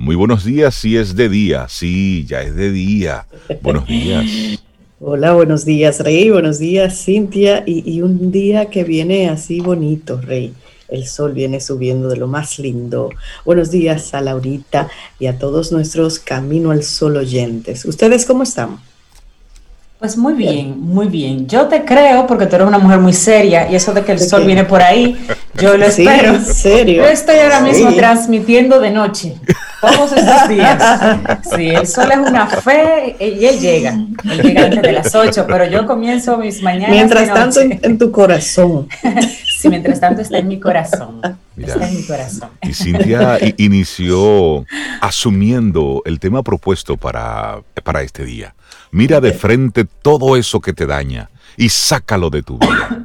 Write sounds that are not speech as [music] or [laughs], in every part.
Muy buenos días, si es de día, sí, ya es de día. Buenos días. Hola, buenos días, Rey. Buenos días, Cintia. Y, un día que viene así bonito, Rey. El sol viene subiendo de lo más lindo. Buenos días a Laurita y a todos nuestros Camino al Sol oyentes. ¿Ustedes cómo están? Pues muy bien, muy bien. Yo te creo porque tú eres una mujer muy seria y eso de que el sol viene por ahí, yo lo [laughs] espero. ¿En serio? Yo estoy ahora mismo transmitiendo de noche, todos estos días. Sí, el sol es una fe y él llega. Él llega antes de las 8, pero yo comienzo mis mañanas. Mientras tanto en, tu corazón. [laughs] Sí, mientras tanto está en mi corazón. está en mi corazón. Y Cintia inició asumiendo el tema propuesto para, para este día. Mira de frente todo eso que te daña y sácalo de tu vida.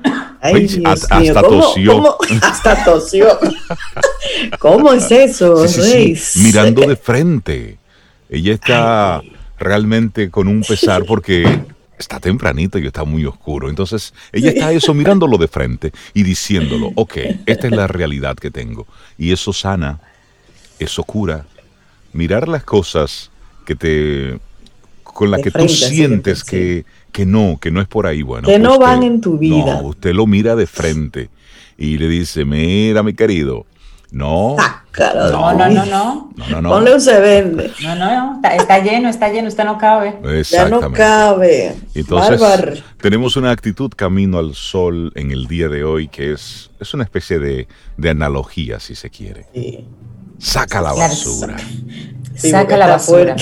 Hasta, tosió. Hasta [laughs] tosió. ¿Cómo es eso, Mirando de [laughs] frente. Ella está realmente con un pesar porque está tempranito y está muy oscuro. Entonces, ella está eso mirándolo de frente y diciéndolo, [laughs] ok, esta es la realidad que tengo. Y eso sana, eso cura. Mirar las cosas que te con la que tú sientes que, que, no, que no es por ahí, bueno. Que no van en tu vida. No, usted lo mira de frente y le dice, mira mi querido, no. no, no, no, no. no, no, Ponle un se vende. No, no, está, está, lleno, está lleno, usted no cabe. Ya no cabe. Entonces, tenemos una actitud camino al sol en el día de hoy que es, es una especie de, de analogía, si se quiere. Saca la basura. Saca la basura.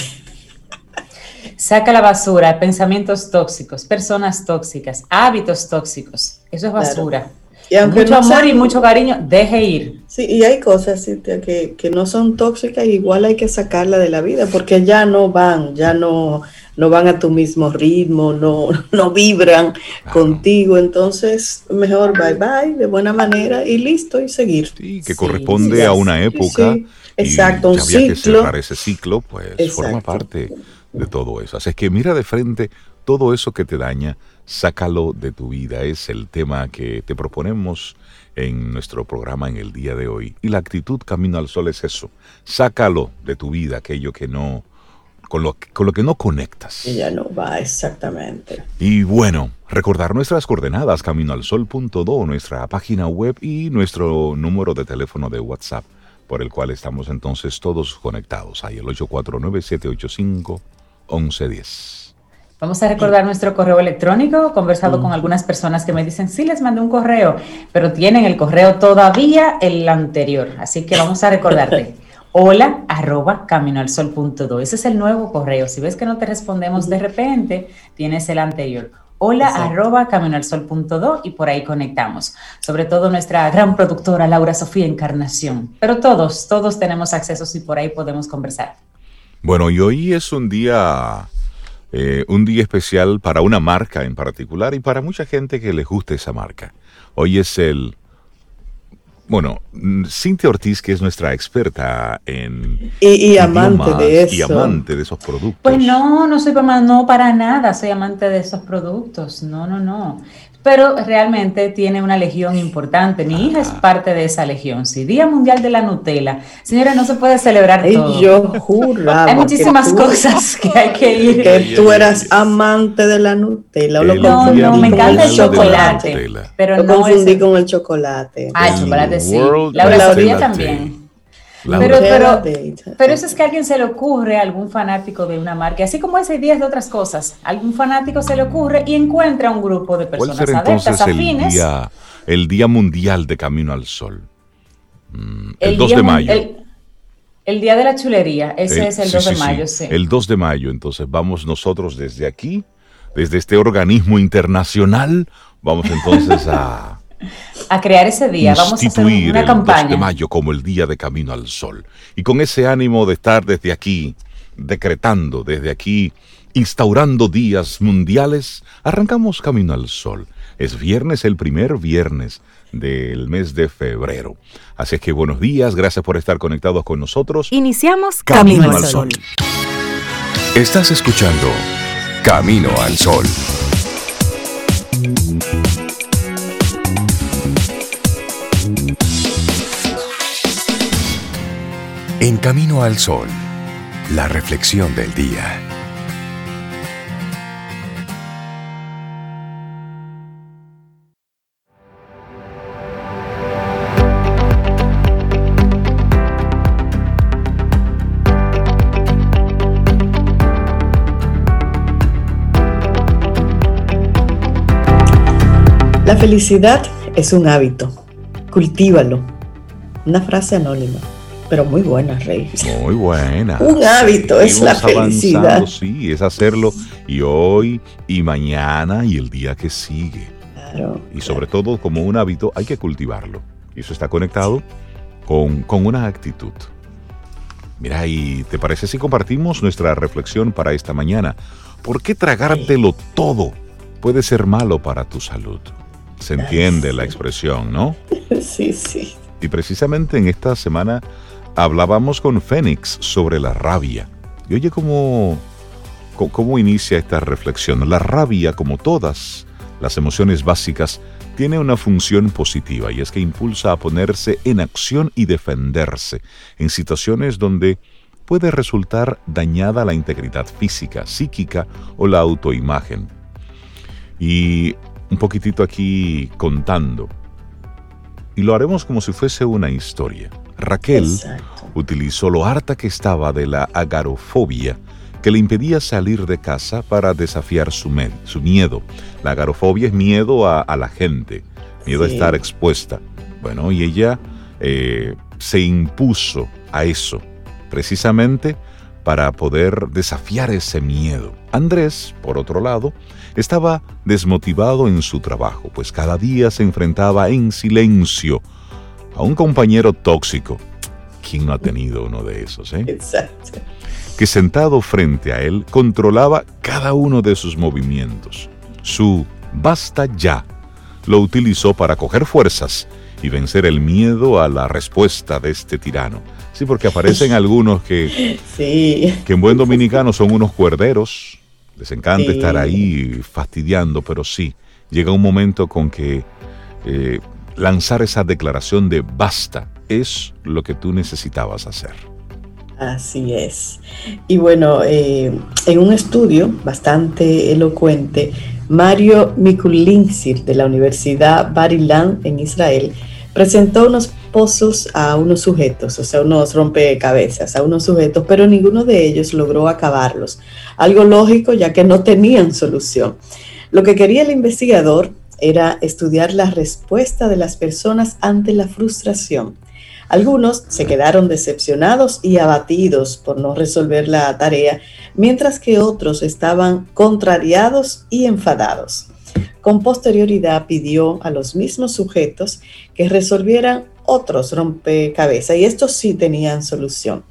Saca la basura, pensamientos tóxicos, personas tóxicas, hábitos tóxicos. Eso es basura. Y aunque mucho amor y mucho cariño, deje ir. Sí, y hay cosas que, que no son tóxicas, igual hay que sacarla de la vida, porque ya no van, ya no, no van a tu mismo ritmo, no, [laughs] no vibran contigo, entonces mejor bye bye, de buena manera y listo y seguir. Sí, que corresponde a una época. Exacto, un había que cerrar ese ciclo, pues forma parte de todo eso. Así es que mira de frente todo eso que te daña, sácalo de tu vida. Es el tema que te proponemos en nuestro programa en el día de hoy. Y la actitud Camino al Sol es eso. Sácalo de tu vida, aquello que no, con lo, con lo que no conectas. Ya no va, exactamente. Y bueno, recordar nuestras coordenadas, caminoalsol.do, nuestra página web y nuestro número de teléfono de WhatsApp, por el cual estamos entonces todos conectados. Ahí el 849 785 1110. Vamos a recordar nuestro correo electrónico. He conversado con algunas personas que me dicen, sí, les mandé un correo, pero tienen el correo todavía el anterior. Así que vamos a recordarte. [laughs] Hola arroba caminoalsol.do. Ese es el nuevo correo. Si ves que no te respondemos de repente, tienes el anterior. Hola arroba caminoalsol.do y por ahí conectamos. Sobre todo nuestra gran productora Laura Sofía Encarnación. Pero todos, todos tenemos acceso y por ahí podemos conversar. Bueno, y hoy es un día, eh, un día especial para una marca en particular y para mucha gente que le gusta esa marca. Hoy es el, bueno, Cintia Ortiz, que es nuestra experta en... Y, amante de eso. Y amante de esos productos. Pues no, no soy no para nada, soy amante de esos productos. No, no, no pero realmente tiene una legión importante. Mi hija es parte de esa legión. Sí, Día Mundial de la Nutella. Señora, no se puede celebrar todo. Yo [laughs] juro. Hay muchísimas cosas que hay que ir. Que tú eras amante de la Nutella. no, no, me encanta el chocolate. Pero lo no confundí con el chocolate. Ah, el chocolate sí. La Sofía también pero, pero, pero eso es que a alguien se le ocurre, algún fanático de una marca, así como ese días de otras cosas, algún fanático se le ocurre y encuentra un grupo de personas ¿Cuál será entonces El día, el día Mundial de Camino al Sol. Mm, el, 2 de mayo. El, Día de la Chulería, ese es el 2 de mayo, sí. El 2 de mayo, entonces vamos nosotros desde aquí, desde este organismo internacional, vamos entonces a a crear ese día. Vamos a hacer una campaña. El 2 de mayo como el día de Camino al Sol. Y con ese ánimo de estar desde aquí, decretando desde aquí, instaurando días mundiales, arrancamos Camino al Sol. Es viernes, el primer viernes del mes de febrero. Así es que buenos días, gracias por estar conectados con nosotros. Iniciamos Camino, al Sol. Estás escuchando Camino al Sol. En Camino al Sol, la reflexión del día. La felicidad es un hábito. Cultívalo. Una frase anónima pero muy buena, Rey. Muy buena. Un hábito es la felicidad. Sí, es hacerlo y hoy y mañana y el día que sigue. Claro. Y sobre todo como un hábito hay que cultivarlo. Y eso está conectado con, con una actitud. Mira, ¿y te parece si compartimos nuestra reflexión para esta mañana? ¿Por qué tragártelo todo puede ser malo para tu salud? Se entiende la expresión, ¿no? [laughs] Sí, sí. Y precisamente en esta semana hablábamos con Fénix sobre la rabia. Y oye cómo, cómo inicia esta reflexión. La rabia, como todas las emociones básicas, tiene una función positiva y es que impulsa a ponerse en acción y defenderse en situaciones donde puede resultar dañada la integridad física, psíquica o la autoimagen. Y un poquitito aquí contando. Y lo haremos como si fuese una historia. Raquel utilizó lo harta que estaba de la agarofobia que le impedía salir de casa para desafiar su, su miedo. La agarofobia es miedo a, la gente, miedo a estar expuesta. Bueno, y ella eh, se impuso a eso, precisamente para poder desafiar ese miedo. Andrés, por otro lado, estaba desmotivado en su trabajo, pues cada día se enfrentaba en silencio a un compañero tóxico. ¿Quién no ha tenido uno de esos, eh? Exacto. Que sentado frente a él controlaba cada uno de sus movimientos. Su basta ya lo utilizó para coger fuerzas y vencer el miedo a la respuesta de este tirano. Sí, porque aparecen [laughs] algunos que, sí. que en buen dominicano son unos cuerderos. Les encanta estar ahí fastidiando, pero sí, llega un momento con que eh, lanzar esa declaración de basta es lo que tú necesitabas hacer. Así es. Y bueno, eh, en un estudio bastante elocuente, Mario Mikulinsir de la Universidad Bar Ilan en Israel presentó unos pozos a unos sujetos, o sea, unos rompecabezas a unos sujetos, pero ninguno de ellos logró acabarlos. Algo lógico ya que no tenían solución. Lo que quería el investigador era estudiar la respuesta de las personas ante la frustración. Algunos se quedaron decepcionados y abatidos por no resolver la tarea, mientras que otros estaban contrariados y enfadados. Con posterioridad pidió a los mismos sujetos que resolvieran otros rompecabezas y estos sí tenían solución.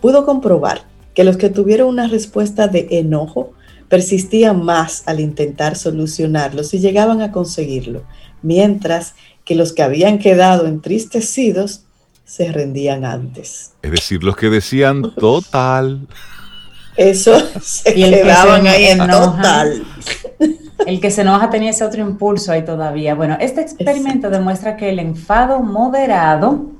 Pudo comprobar que los que tuvieron una respuesta de enojo persistían más al intentar solucionarlos y llegaban a conseguirlo, mientras que los que habían quedado entristecidos se rendían antes. Es decir, los que decían [laughs] total. Eso se quedaban ahí en total. El que se enoja tenía ese otro impulso ahí todavía. Bueno, este experimento demuestra que el enfado moderado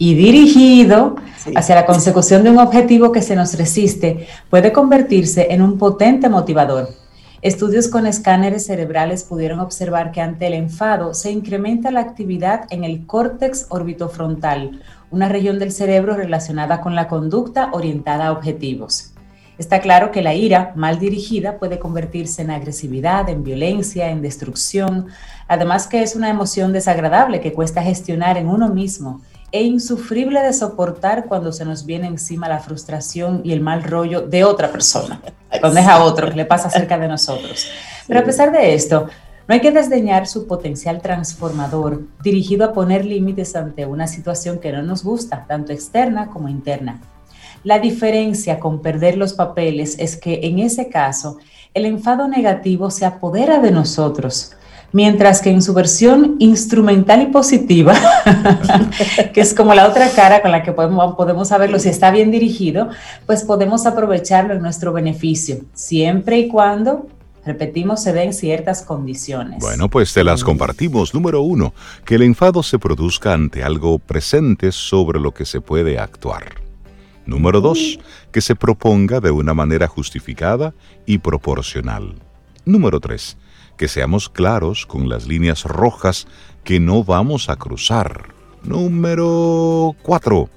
y dirigido hacia la consecución de un objetivo que se nos resiste puede convertirse en un potente motivador. Estudios con escáneres cerebrales pudieron observar que ante el enfado se incrementa la actividad en el córtex orbitofrontal, una región del cerebro relacionada con la conducta orientada a objetivos. Está claro que la ira mal dirigida puede convertirse en agresividad, en violencia, en destrucción, además que es una emoción desagradable que cuesta gestionar en uno mismo e insufrible de soportar cuando se nos viene encima la frustración y el mal rollo de otra persona, cuando es a otro que le pasa cerca de nosotros. Pero a pesar de esto, no hay que desdeñar su potencial transformador dirigido a poner límites ante una situación que no nos gusta, tanto externa como interna. La diferencia con perder los papeles es que en ese caso el enfado negativo se apodera de nosotros, mientras que en su versión instrumental y positiva, [laughs] que es como la otra cara con la que podemos, podemos saberlo si está bien dirigido, pues podemos aprovecharlo en nuestro beneficio, siempre y cuando Repetimos, se den ciertas condiciones. Bueno, pues te las compartimos. Número uno, que el enfado se produzca ante algo presente sobre lo que se puede actuar. Número dos, que se proponga de una manera justificada y proporcional. Número tres, que seamos claros con las líneas rojas que no vamos a cruzar. Número cuatro,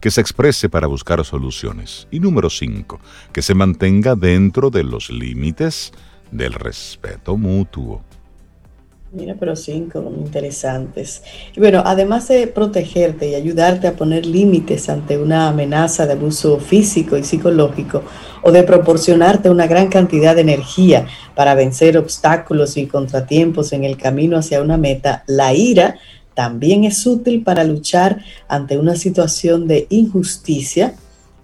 que se exprese para buscar soluciones. Y número cinco, que se mantenga dentro de los límites del respeto mutuo. Mira, pero cinco interesantes. Y bueno, además de protegerte y ayudarte a poner límites ante una amenaza de abuso físico y psicológico, o de proporcionarte una gran cantidad de energía para vencer obstáculos y contratiempos en el camino hacia una meta, la ira también es útil para luchar ante una situación de injusticia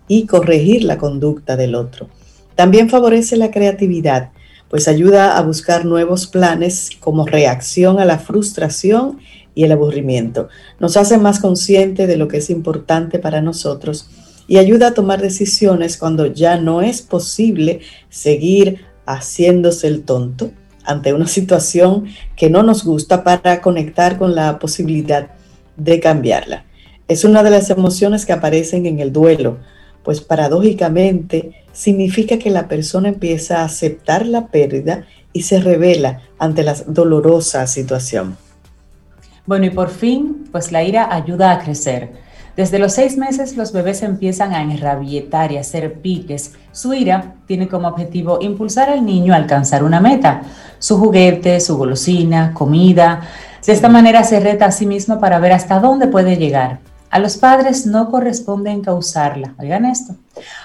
y corregir la conducta del otro. También favorece la creatividad pues ayuda a buscar nuevos planes como reacción a la frustración y el aburrimiento. Nos hace más consciente de lo que es importante para nosotros y ayuda a tomar decisiones cuando ya no es posible seguir haciéndose el tonto ante una [laughs] situación que no nos gusta para conectar con la posibilidad de cambiarla. Es una de las emociones que aparecen en el duelo, pues paradójicamente significa que la persona empieza a aceptar la pérdida y se revela ante la dolorosa situación. Bueno, y por fin, pues la ira ayuda a crecer. Desde los seis meses los bebés empiezan a enrabietar y a hacer piques. Su ira tiene como objetivo impulsar al niño a alcanzar una meta, su juguete, su golosina, comida. De esta manera se reta a sí mismo para ver hasta dónde puede llegar. A los padres no corresponde encauzarla. Oigan esto.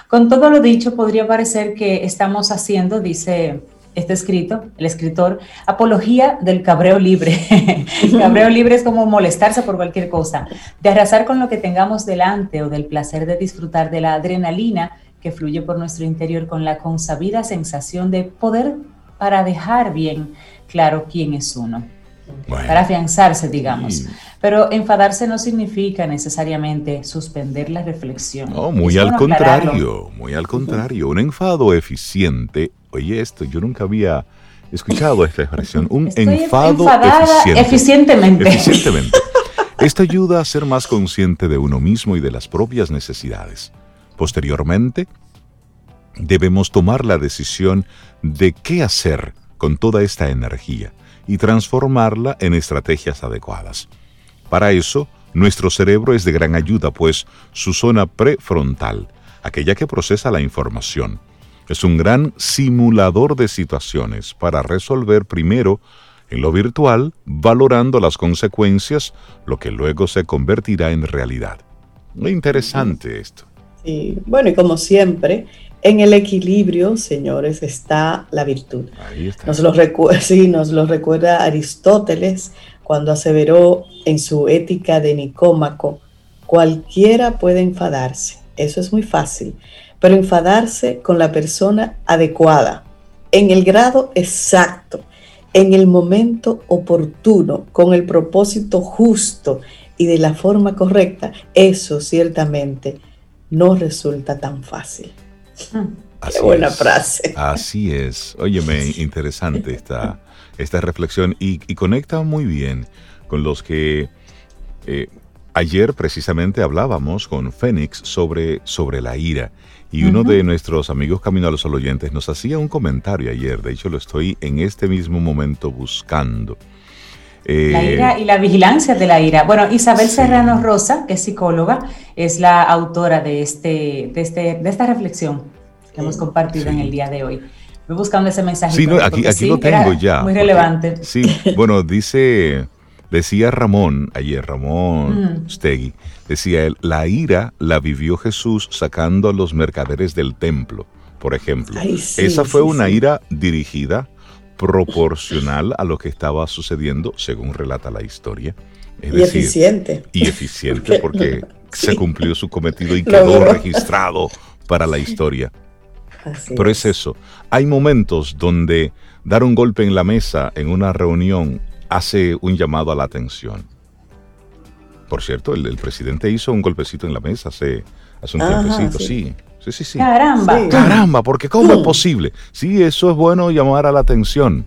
Con todo lo dicho, podría parecer que estamos haciendo, dice este escrito, el escritor, apología del cabreo libre. [laughs] cabreo libre es como molestarse por cualquier cosa, de arrasar con lo que tengamos delante o del placer de disfrutar de la adrenalina que fluye por nuestro interior con la consabida sensación de poder para dejar bien claro quién es uno para afianzarse, digamos. Pero enfadarse no significa necesariamente suspender la reflexión. No, muy al contrario, muy al contrario. Un enfado eficiente, oye esto, yo nunca había escuchado esta expresión, un enfado eficiente. eficientemente. Eficientemente. [laughs] Esto ayuda a ser más consciente de uno mismo y de las propias necesidades. Posteriormente, debemos tomar la decisión de qué hacer con toda esta energía y transformarla en estrategias adecuadas. Para eso, nuestro cerebro es de gran ayuda, pues su zona prefrontal, aquella que procesa la información, es un gran simulador de situaciones para resolver primero en lo virtual, valorando las consecuencias, lo que luego se convertirá en realidad. Muy interesante esto. Sí, bueno, y como siempre, en el equilibrio, señores, está la virtud. Nos lo, [laughs] sí, nos lo recuerda Aristóteles cuando aseveró en su ética de Nicómaco, cualquiera puede enfadarse, eso es muy fácil, pero enfadarse con la persona adecuada, en el grado exacto, en el momento oportuno, con el propósito justo y de la forma correcta, eso ciertamente no resulta tan fácil. [laughs] Qué buena frase. Así es. Óyeme, interesante esta, esta reflexión y, conecta muy bien con los que eh, ayer precisamente hablábamos con Fénix sobre, sobre la ira. Y uno de nuestros amigos Camino a los Oyentes nos hacía un comentario ayer, de hecho lo estoy en este mismo momento buscando. La eh, ira y la vigilancia de la ira. Bueno, Isabel Serrano Rosa, que es psicóloga, es la autora de, este, de, este, de esta reflexión que hemos compartido en el día de hoy. Voy buscando ese mensaje. Sí, aquí, aquí lo tengo ya. Muy relevante. Sí, bueno, dice, decía Ramón, ayer Ramón mm. Stegui, decía él, la ira la vivió Jesús sacando a los mercaderes del templo, por ejemplo. Esa fue una ira dirigida proporcional a lo que estaba sucediendo, según relata la historia. y eficiente. Y eficiente [laughs] porque se cumplió su cometido y quedó registrado para la historia. Pero es. eso. Hay momentos donde dar un golpe en la mesa en una reunión hace un llamado a la atención. Por cierto, el, presidente hizo un golpecito en la mesa hace, hace un tiempecito, sí. sí. Sí, sí, Caramba. Caramba, porque ¿cómo es posible? Sí, eso es bueno llamar a la atención.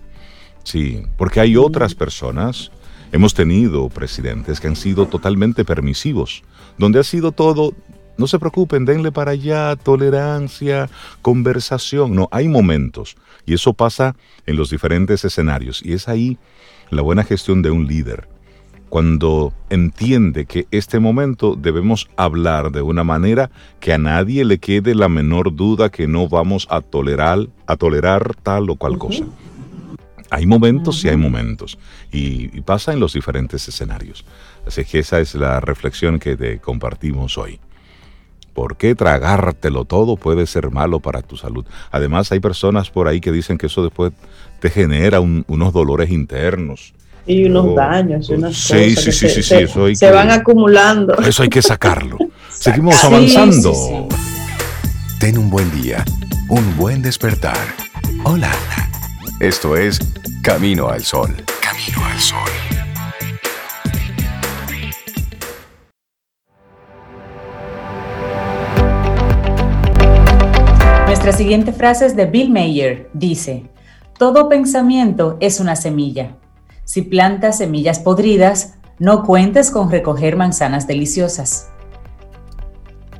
Sí, porque hay otras personas. Hemos tenido presidentes que han sido totalmente permisivos, donde ha sido todo no se preocupen, denle para allá, tolerancia, conversación. No, hay momentos y eso pasa en los diferentes escenarios y es ahí la buena gestión de un líder. Cuando entiende que este momento debemos hablar de una manera que a nadie le quede la menor duda que no vamos a tolerar, a tolerar tal o cual cosa. Hay momentos y hay momentos. Y, y, pasa en los diferentes escenarios. Así que esa es la reflexión que te compartimos hoy. ¿Por qué tragártelo todo puede ser malo para tu salud? Además, hay personas por ahí que dicen que eso después te genera unos dolores internos. Y unos daños, unas sí, cosas sí, que sí, se, sí, eso hay se que- van acumulando. Eso hay que sacarlo. [laughs] Seguimos Sí, avanzando. sí, sí. Ten un buen día, un buen despertar. Hola. Esto es Camino al Sol. Camino al Sol. Nuestra siguiente frase es de Bill Mayer. Dice, todo pensamiento es una semilla. Si plantas semillas podridas, no cuentes con recoger manzanas deliciosas.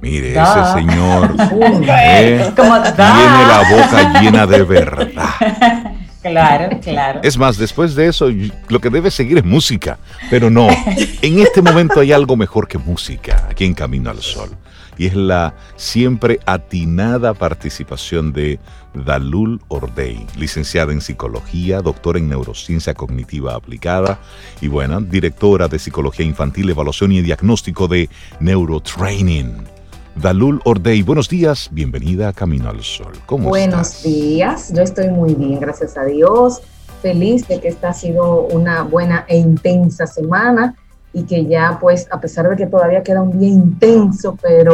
Mire, Da. ese señor [laughs] eh, Como tiene la boca llena de verdad. [laughs] Claro, claro. Es más, después de eso, lo que debe seguir es música. Pero no, en este momento hay algo mejor que música aquí en Camino al Sol. Y es la siempre atinada participación de Dalul Ordey, licenciada en psicología, doctora en neurociencia cognitiva aplicada y, bueno, directora de psicología infantil, evaluación y diagnóstico de neurotraining. Dalul Ordey, buenos días, bienvenida a Camino al Sol. ¿Cómo Buenos estás? días, yo estoy muy bien, gracias a Dios. Feliz de que esta ha sido una buena e intensa semana y que ya, pues, a pesar de que todavía queda un día intenso, pero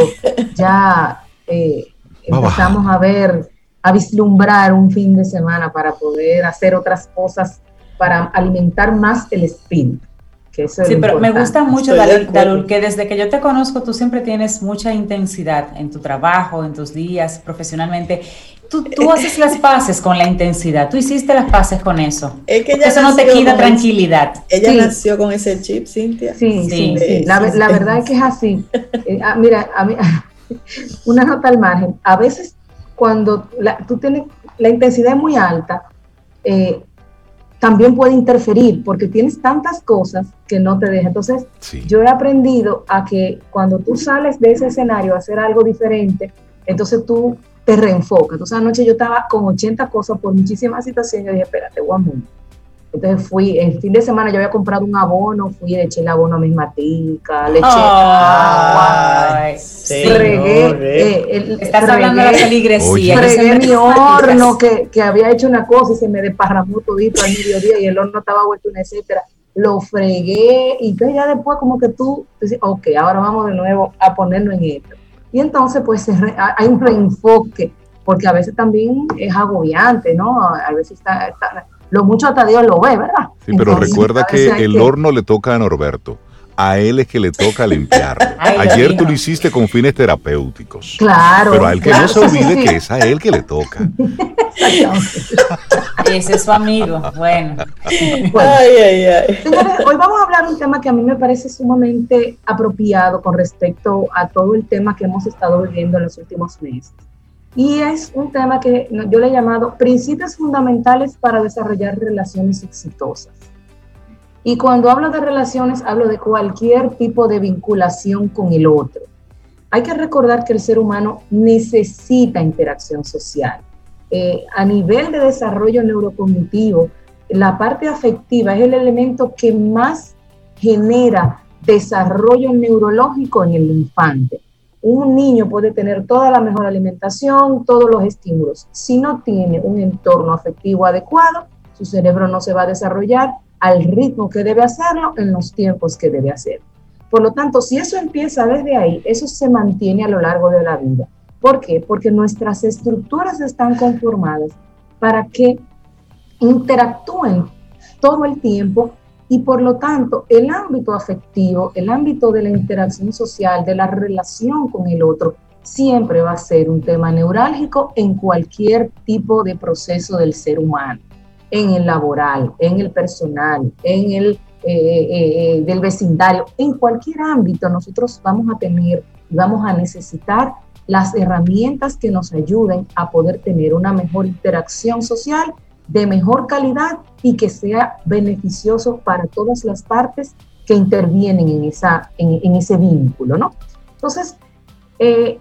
ya eh, empezamos a ver, a vislumbrar un fin de semana para poder hacer otras cosas, para alimentar más el espíritu. Que eso Sí, pero me importante. gusta mucho, Dalul. Dalul, que desde que yo te conozco, tú siempre tienes mucha intensidad en tu trabajo, en tus días, profesionalmente. Tú, tú haces las paces con la intensidad, tú hiciste las paces con eso. Es que Porque ella eso no te quita tranquilidad. Ella Sí. nació con ese chip, Cintia. Sí, sí, Sí, sí. La, verdad es que es así. Eh, ah, mira, a mí, [laughs] una nota al margen. A veces cuando la- tú tienes la intensidad es muy alta, eh, también puede interferir porque tienes tantas cosas que no te deja. Entonces, Sí. yo he aprendido a que cuando tú sales de ese escenario a hacer algo diferente, entonces tú te reenfocas. Entonces anoche yo estaba con 80 cosas por muchísimas situaciones. Yo dije, espérate, moment. Entonces fui, el fin de semana yo había comprado un abono, fui, le eché el abono a mis maticas, le eché agua, Ay, fregué, eh, el- Estás hablando de la feligresía. Siempre- mi horno que, que había hecho una cosa y se me desparramó todito al mediodía y el horno estaba vuelto una etcétera. Lo fregué y entonces ya después como que tú dices, ok, ahora vamos de nuevo a ponernos en esto. Y entonces pues se re- hay un reenfoque, porque a veces también es agobiante, ¿no? A veces está, está- lo mucho hasta Dios lo ve, ¿verdad? Sí, pero Entonces, recuerda que el horno le toca a Norberto. A él es que le toca limpiarlo. [laughs] Ay, Ayer tú lo hiciste con fines terapéuticos. Claro. Pero a él que claro, no se olvide sí, que [laughs] es a él que le toca. Ese es su amigo. Bueno, Bueno, Ay, ay, ay. Señores, hoy vamos a hablar de un tema que a mí me parece sumamente apropiado con respecto a todo el tema que hemos estado viviendo en los últimos meses. Y es un tema que yo le he llamado principios fundamentales para desarrollar relaciones exitosas. Y cuando hablo de relaciones, hablo de cualquier tipo de vinculación con el otro. Hay que recordar que el ser humano necesita interacción social. Eh, a nivel de desarrollo neurocognitivo, la parte afectiva es el elemento que más genera desarrollo neurológico en el infante. Un niño puede tener toda la mejor alimentación, todos los estímulos. Si no tiene un entorno afectivo adecuado, su cerebro no se va a desarrollar al ritmo que debe hacerlo en los tiempos que debe hacer. Por lo tanto, si eso empieza desde ahí, eso se mantiene a lo largo de la vida. ¿Por qué? Porque nuestras estructuras están conformadas para que interactúen todo el tiempo y por lo tanto el ámbito afectivo, el ámbito de la interacción social, de la relación con el otro, siempre va a ser un tema neurálgico en cualquier tipo de proceso del ser humano, en el laboral, en el personal, en el eh, eh, eh, del vecindario, en cualquier ámbito nosotros vamos a tener y vamos a necesitar las herramientas que nos ayuden a poder tener una mejor interacción social de mejor calidad y que sea beneficioso para todas las partes que intervienen en, esa, en, ese vínculo, ¿no? Entonces, eh,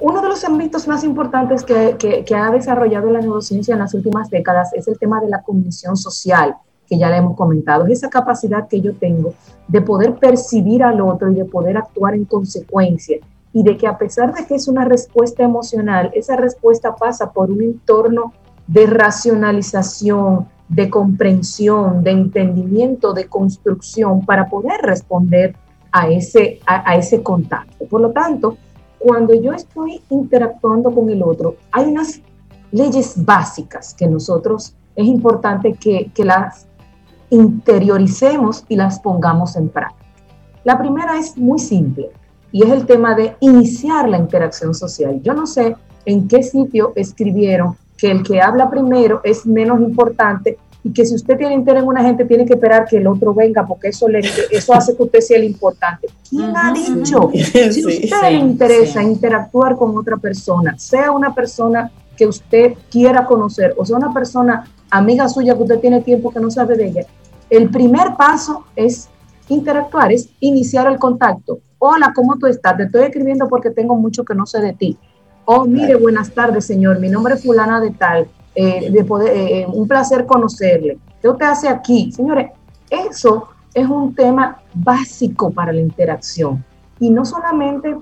uno de los ámbitos más importantes que, que, ha desarrollado la neurociencia en las últimas décadas es el tema de la cognición social, que ya le hemos comentado, es esa capacidad que yo tengo de poder percibir al otro y de poder actuar en consecuencia y de que a pesar de que es una respuesta emocional, esa respuesta pasa por un entorno de racionalización, de comprensión, de entendimiento, de construcción para poder responder a ese, a, ese contacto. Por lo tanto, cuando yo estoy interactuando con el otro, hay unas leyes básicas que nosotros es importante que, que las interioricemos y las pongamos en práctica. La primera es muy simple y es el tema de iniciar la interacción social. Yo no sé en qué sitio escribieron que el que habla primero es menos importante y que si usted tiene interés en una gente tiene que esperar que el otro venga porque eso le, eso hace que usted sea el importante. ¿Quién ha dicho? Si usted le interesa interactuar con otra persona, sea una persona que usted quiera conocer o sea una persona amiga suya que usted tiene tiempo que no sabe de ella, el primer paso es interactuar, es iniciar el contacto. Hola, ¿cómo tú estás? Te estoy escribiendo porque tengo mucho que no sé de ti. Oh, mire, buenas tardes, señor. Mi nombre es fulana de tal. Eh, de poder, eh, eh, un placer conocerle. ¿Qué usted hace aquí? Señores, eso es un tema básico para la interacción. Y no solamente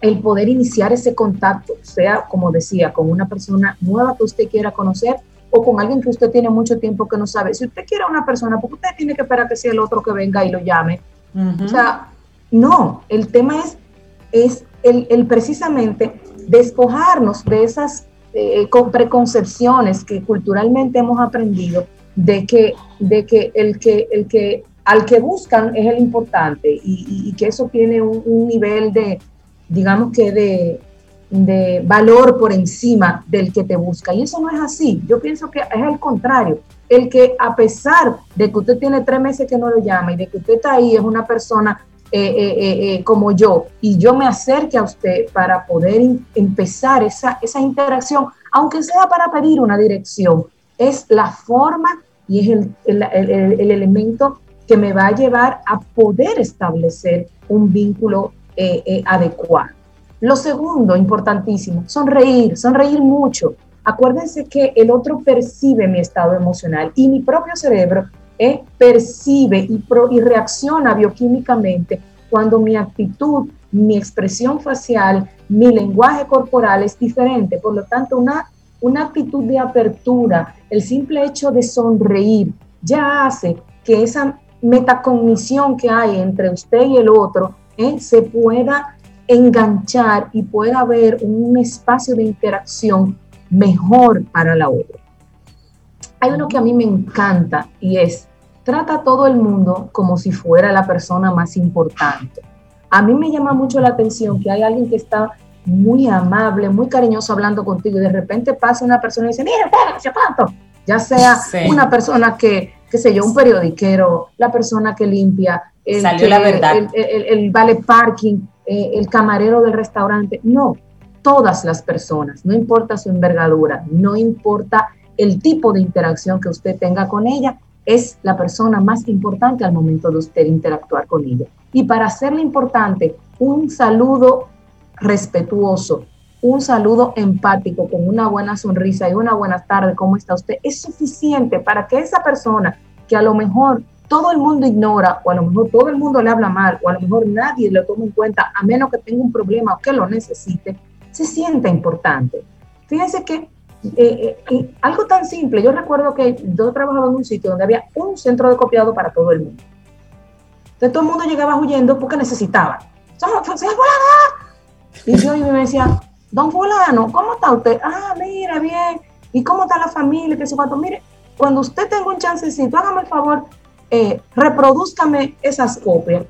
el poder iniciar ese contacto, sea, como decía, con una persona nueva que usted quiera conocer o con alguien que usted tiene mucho tiempo que no sabe. Si usted quiere a una persona, porque usted tiene que esperar que sea el otro que venga y lo llame. O sea, no, el tema es, es el, el precisamente despojarnos de esas eh, preconcepciones que culturalmente hemos aprendido de que, de que, el que el que al que buscan es el importante y, que eso tiene un, nivel de, digamos que de, de, valor por encima del que te busca. Y eso no es así. Yo pienso que es al contrario. El que a pesar de que usted tiene tres meses que no lo llama y de que usted está ahí, es una persona eh, eh, eh, como yo y yo me acerque a usted para poder empezar esa, esa interacción, aunque sea para pedir una dirección, es la forma y es el, el, el, elemento que me va a llevar a poder establecer un vínculo adecuado. Lo segundo, importantísimo, sonreír, sonreír mucho. Acuérdense que el otro percibe mi estado emocional y mi propio cerebro eh, percibe y, y reacciona bioquímicamente cuando mi actitud, mi expresión facial, mi lenguaje corporal es diferente. Por lo tanto, una, una actitud de apertura, el simple hecho de sonreír, ya hace que esa metacognición que hay entre usted y el otro eh, se pueda enganchar y pueda haber un espacio de interacción mejor para la otra. Hay uno que a mí me encanta y es, trata a todo el mundo como si fuera la persona más importante. A mí me llama mucho la atención que hay alguien que está muy amable, muy cariñoso hablando contigo y de repente pasa una persona y dice, mira, usted, cuánto. Ya sea una persona que, qué sé yo, un periodiquero, la persona que limpia, el, la verdad. el, vale parking, eh, el camarero del restaurante. No, todas las personas, no importa su envergadura, no importa el tipo de interacción que usted tenga con ella es la persona más importante al momento de usted interactuar con ella. Y para hacerle importante, un saludo respetuoso, un saludo empático con una buena sonrisa y una buena tarde, ¿cómo está usted? Es suficiente para que esa persona que a lo mejor todo el mundo ignora o a lo mejor todo el mundo le habla mal o a lo mejor nadie lo toma en cuenta a menos que tenga un problema o que lo necesite, se sienta importante. Fíjense que eh, eh, algo tan simple, yo recuerdo que yo trabajaba en un sitio donde había un centro de copiado para todo el mundo. Entonces todo el mundo llegaba huyendo porque necesitaba. Y yo me decía, don fulano, ¿cómo está usted? Ah, mira, bien. ¿Y cómo está la familia? Que se cuánto. Mire, cuando usted tenga un chancecito, hágame el favor, eh, reproduzcame esas copias.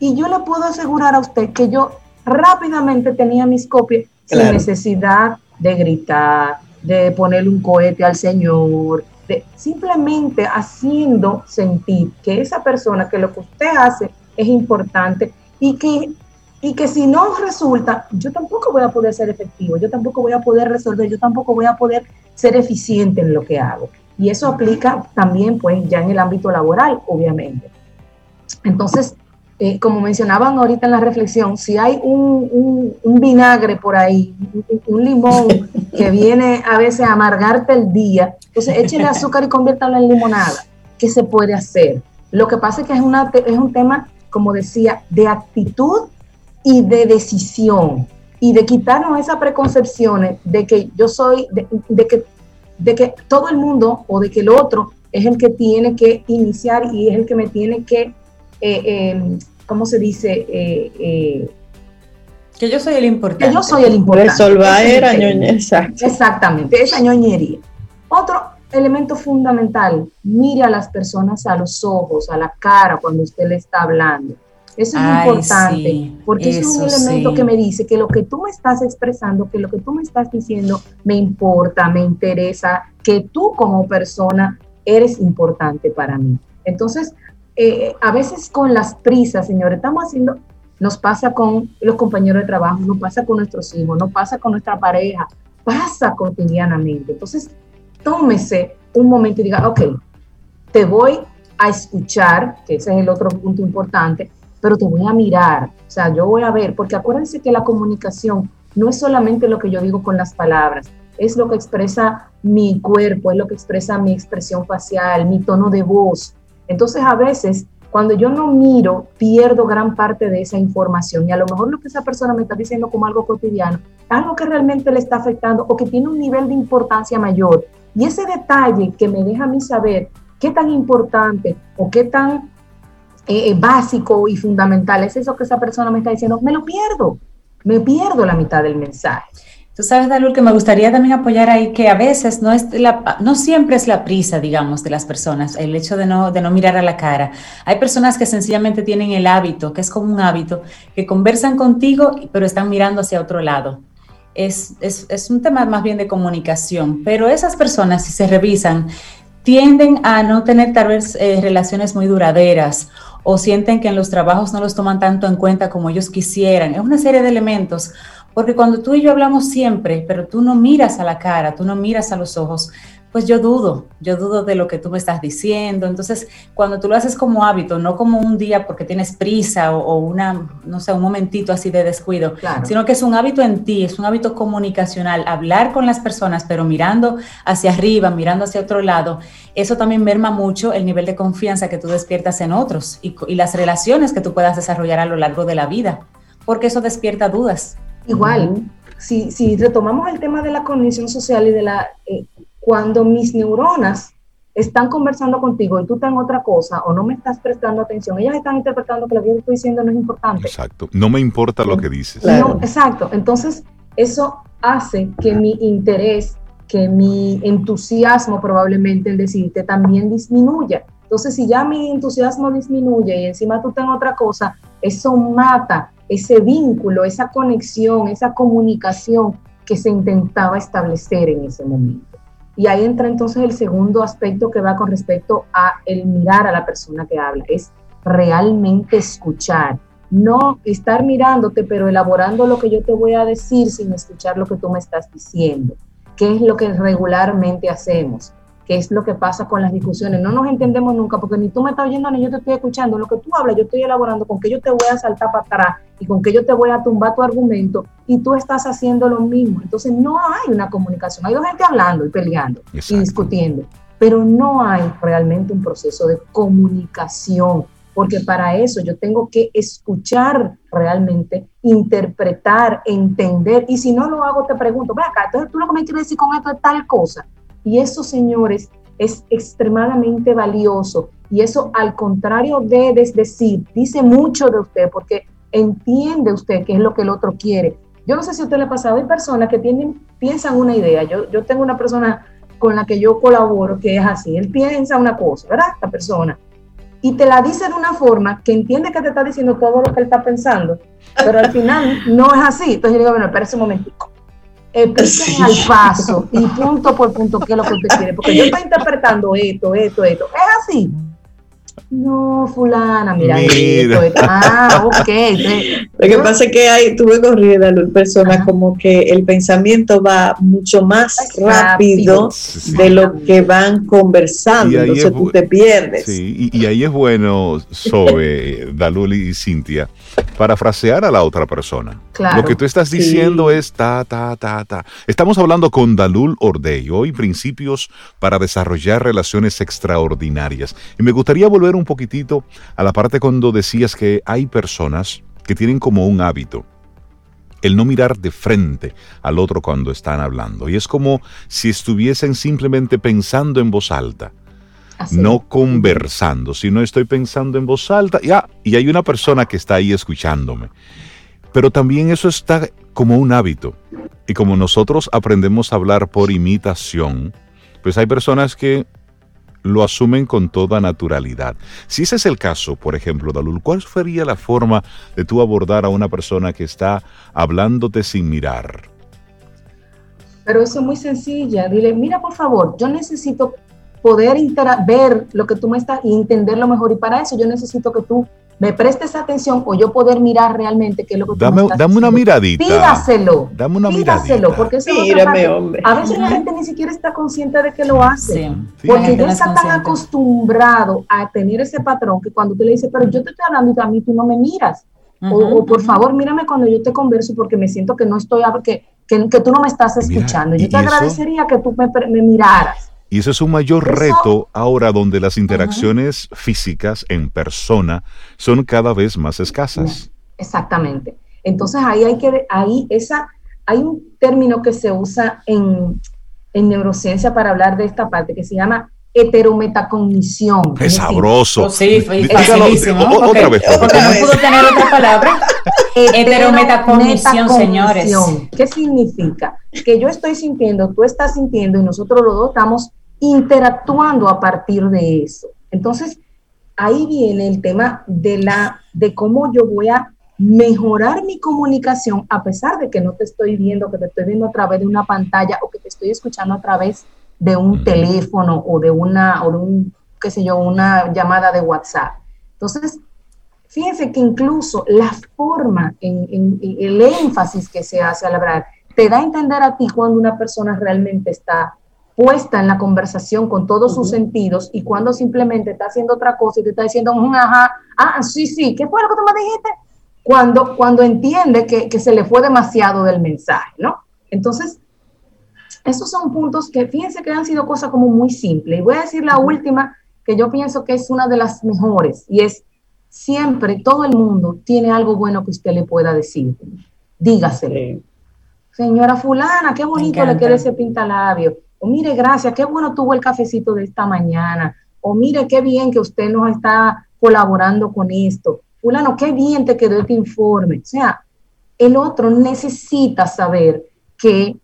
Y yo le puedo asegurar a usted que yo rápidamente tenía mis copias sin necesidad de gritar, de ponerle un cohete al Señor, de simplemente haciendo sentir que esa persona, que lo que usted hace es importante y que y que si no resulta, yo tampoco voy a poder ser efectivo, yo tampoco voy a poder resolver, yo tampoco voy a poder ser eficiente en lo que hago. Y eso aplica también, pues, ya en el ámbito laboral, obviamente. Entonces, eh, como mencionaban ahorita en la reflexión, si hay un, vinagre por ahí, un, limón que viene a veces a amargarte el día, entonces échale azúcar y conviértalo en limonada. ¿Qué se puede hacer? Lo que pasa es que es, una, es un tema, como decía, de actitud y de decisión y de quitarnos esas preconcepciones de que yo soy, de, que, de que todo el mundo o de que el otro es el que tiene que iniciar y es el que me tiene que, ¿cómo se dice? Eh, que yo soy el importante. Que yo soy el importante. Resolver era ñoñería. Exactamente, esa ñoñería. Otro elemento fundamental, mire a las personas a los ojos, a la cara cuando usted le está hablando eso es importante, porque es un elemento que me dice que lo que tú me estás expresando, que lo que tú me estás diciendo me importa, me interesa, que tú como persona eres importante para mí. Entonces, eh, a veces con las prisas, señores, estamos haciendo, nos pasa con los compañeros de trabajo, nos pasa con nuestros hijos, nos pasa con nuestra pareja, pasa cotidianamente. Entonces, tómese un momento y diga, ok, te voy a escuchar, que ese es el otro punto importante, pero te voy a mirar, o sea, yo voy a ver, porque acuérdense que la comunicación no es solamente lo que yo digo con las palabras, es lo que expresa mi cuerpo, es lo que expresa mi expresión facial, mi tono de voz. Entonces a veces cuando yo no miro, pierdo gran parte de esa información y a lo mejor lo que esa persona me está diciendo como algo cotidiano, algo que realmente le está afectando o que tiene un nivel de importancia mayor. Y ese detalle que me deja a mí saber qué tan importante o qué tan eh, eh, básico y fundamental es eso que esa persona me está diciendo, me lo pierdo, me pierdo la mitad del mensaje. Tú sabes, Dalul, que me gustaría también apoyar ahí que a veces no, es la, no siempre es la prisa, digamos, de las personas, el hecho de no, de no mirar a la cara. Hay personas que sencillamente tienen el hábito, que es como un hábito, que conversan contigo, pero están mirando hacia otro lado. Es, es, es un tema más bien de comunicación, pero esas personas, si se revisan, tienden a no tener tal vez eh, relaciones muy duraderas o sienten que en los trabajos no los toman tanto en cuenta como ellos quisieran. Es una serie de elementos, porque cuando tú y yo hablamos siempre, pero tú no miras a la cara, tú no miras a los ojos, pues yo dudo, yo dudo de lo que tú me estás diciendo. Entonces, cuando tú lo haces como hábito, no como un día porque tienes prisa o, una, no sé, un momentito así de descuido, sino que es un hábito en ti, es un hábito comunicacional, hablar con las personas, pero mirando hacia arriba, mirando hacia otro lado, eso también merma mucho el nivel de confianza que tú despiertas en otros y, las relaciones que tú puedas desarrollar a lo largo de la vida, porque eso despierta dudas. Igual, si, si retomamos el tema de la cognición social y de la... Eh, cuando mis neuronas están conversando contigo y tú estás en otra cosa o no me estás prestando atención, ellas están interpretando que lo que yo estoy diciendo no es importante. Exacto, no me importa lo que dices. exacto, entonces eso hace que mi interés, que mi entusiasmo probablemente en decirte también disminuya. Entonces, si ya mi entusiasmo disminuye y encima tú estás en otra cosa, eso mata ese vínculo, esa conexión, esa comunicación que se intentaba establecer en ese momento. Y ahí entra entonces el segundo aspecto que va con respecto a el mirar a la persona que habla, es realmente escuchar, no estar mirándote, pero elaborando lo que yo te voy a decir sin escuchar lo que tú me estás diciendo, ¿Qué es lo que regularmente hacemos qué es lo que pasa con las discusiones. No nos entendemos nunca porque ni tú me estás oyendo ni yo te estoy escuchando. Lo que tú hablas, yo estoy elaborando con que yo te voy a saltar para atrás y con que yo te voy a tumbar tu argumento y tú estás haciendo lo mismo. Entonces no hay una comunicación. Hay dos gente hablando y peleando y discutiendo, pero no hay realmente un proceso de comunicación porque para eso yo tengo que escuchar realmente, interpretar, entender, y si no lo hago, te pregunto, ve acá, entonces tú lo que me quieres decir con esto es tal cosa, y eso, señores, es extremadamente valioso. Y eso, al contrario de decir, dice mucho de usted porque entiende usted qué es lo que el otro quiere. Yo no sé si a usted le ha pasado, hay personas que tienen, piensan una idea. Yo, yo tengo una persona con la que yo colaboro que es así. Él piensa una cosa, ¿verdad? Esta persona. Y te la dice de una forma que entiende que te está diciendo todo lo que él está pensando, pero al final [laughs] no es así. Entonces yo digo, bueno, espera un momentico explíqueme al paso y punto por punto qué es lo que usted quiere, porque yo estoy [laughs] interpretando esto, esto, esto. Es así. No, fulana, mira, Mira. esto, ah, ok. Lo que pasa es que hay, tuve corrida, Lul, personas Ajá. como que el pensamiento va mucho más rápido rápido. Sí, sí. de lo que van conversando, entonces es tú te pierdes. Sí, y, y ahí es bueno, Sobe, Daluli y Cintia, parafrasear a la otra persona. Claro. Lo que tú estás Sí. diciendo es ta, ta, ta, ta. Estamos hablando con Dalul Ordey, hoy principios para desarrollar relaciones extraordinarias. Y me gustaría volver un poquitito a la parte cuando decías que hay personas que tienen como un hábito el no mirar de frente al otro cuando están hablando. Y es como si estuviesen simplemente pensando en voz alta Así. no conversando, sino estoy pensando en voz alta, ya, y hay una persona que está ahí escuchándome. Pero también eso está como un hábito. Y como nosotros aprendemos a hablar por imitación, pues hay personas que lo asumen con toda naturalidad. Si ese es el caso, por ejemplo, Dalul, ¿cuál sería la forma de tú abordar a una persona que está hablándote sin mirar? Pero eso es muy sencilla. Dile, mira, por favor, yo necesito poder ver lo que tú me estás y entenderlo mejor. Y para eso yo necesito que tú me prestes atención o yo poder mirar realmente qué es lo que tú Dame, me estás dame una miradita. Pídaselo. Dame una Pídaselo, miradita. porque eso es hombre. A veces la gente ni siquiera está consciente de que lo hace. Sí. Porque ya está tan consciente. acostumbrado a tener ese patrón que cuando tú le dices, pero yo te estoy hablando y a mí tú no me miras. O- Ujú, o, por ujú. favor, mírame cuando yo te converso porque me siento que no estoy, que, que, que tú no me estás Mira, escuchando. y- yo te y eso- agradecería que tú me, me miraras. Y ese es un mayor Eso- reto ahora donde las interacciones físicas en persona son cada vez más escasas. Exactamente. Entonces ahí hay que, ahí esa, hay un término que se usa en, en neurociencia para hablar de esta parte que se llama heterometacognición. ¡Qué Es decir, sabroso! Oh, sí, fue Dígalo, facilísimo. o- o- Ok, Otra vez. Porque no pudo tener otra palabra. [laughs] Heterometacognición, Heterometacognición. señores. ¿Qué significa? Que yo estoy sintiendo, tú estás sintiendo y nosotros los dos estamos interactuando a partir de eso. Entonces, ahí viene el tema de la de cómo yo voy a mejorar mi comunicación a pesar de que no te estoy viendo, que te estoy viendo a través de una pantalla o que te estoy escuchando a través de un teléfono o de una o de un qué sé yo, una llamada de WhatsApp. Entonces, Fíjense que incluso la forma, en, en- en el énfasis que se hace al hablar, te da a entender a ti cuando una persona realmente está puesta en la conversación con todos sus sentidos y cuando simplemente está haciendo otra cosa y te está diciendo, "Mm, ajá, ah, sí, sí, ¿qué fue lo que tú me dijiste? Cuando, cuando entiende que, que se le fue demasiado del mensaje, ¿no? Entonces, esos son puntos que fíjense que han sido cosas como muy simples. Y voy a decir la última, que yo pienso que es una de las mejores, y es siempre todo el mundo tiene algo bueno que usted le pueda decir. Dígaselo. Sí. Señora fulana, qué bonito le queda ese pintalabio. O mire, gracias, qué bueno tuvo el cafecito de esta mañana. O mire, qué bien que usted nos está colaborando con esto. Fulano, qué bien te quedó este informe. O sea, el otro necesita saber que,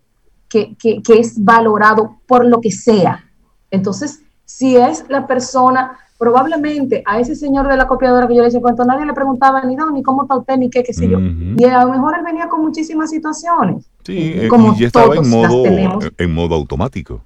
que, que, que es valorado por lo que sea. Entonces, si es la persona, probablemente a ese señor de la copiadora que yo le hice cuento, nadie le preguntaba ni no, ni cómo está usted, ni qué, qué sé yo. Y a lo mejor él venía con muchísimas situaciones. Sí, eh, como y ya estaba en modo, tenemos. en modo automático.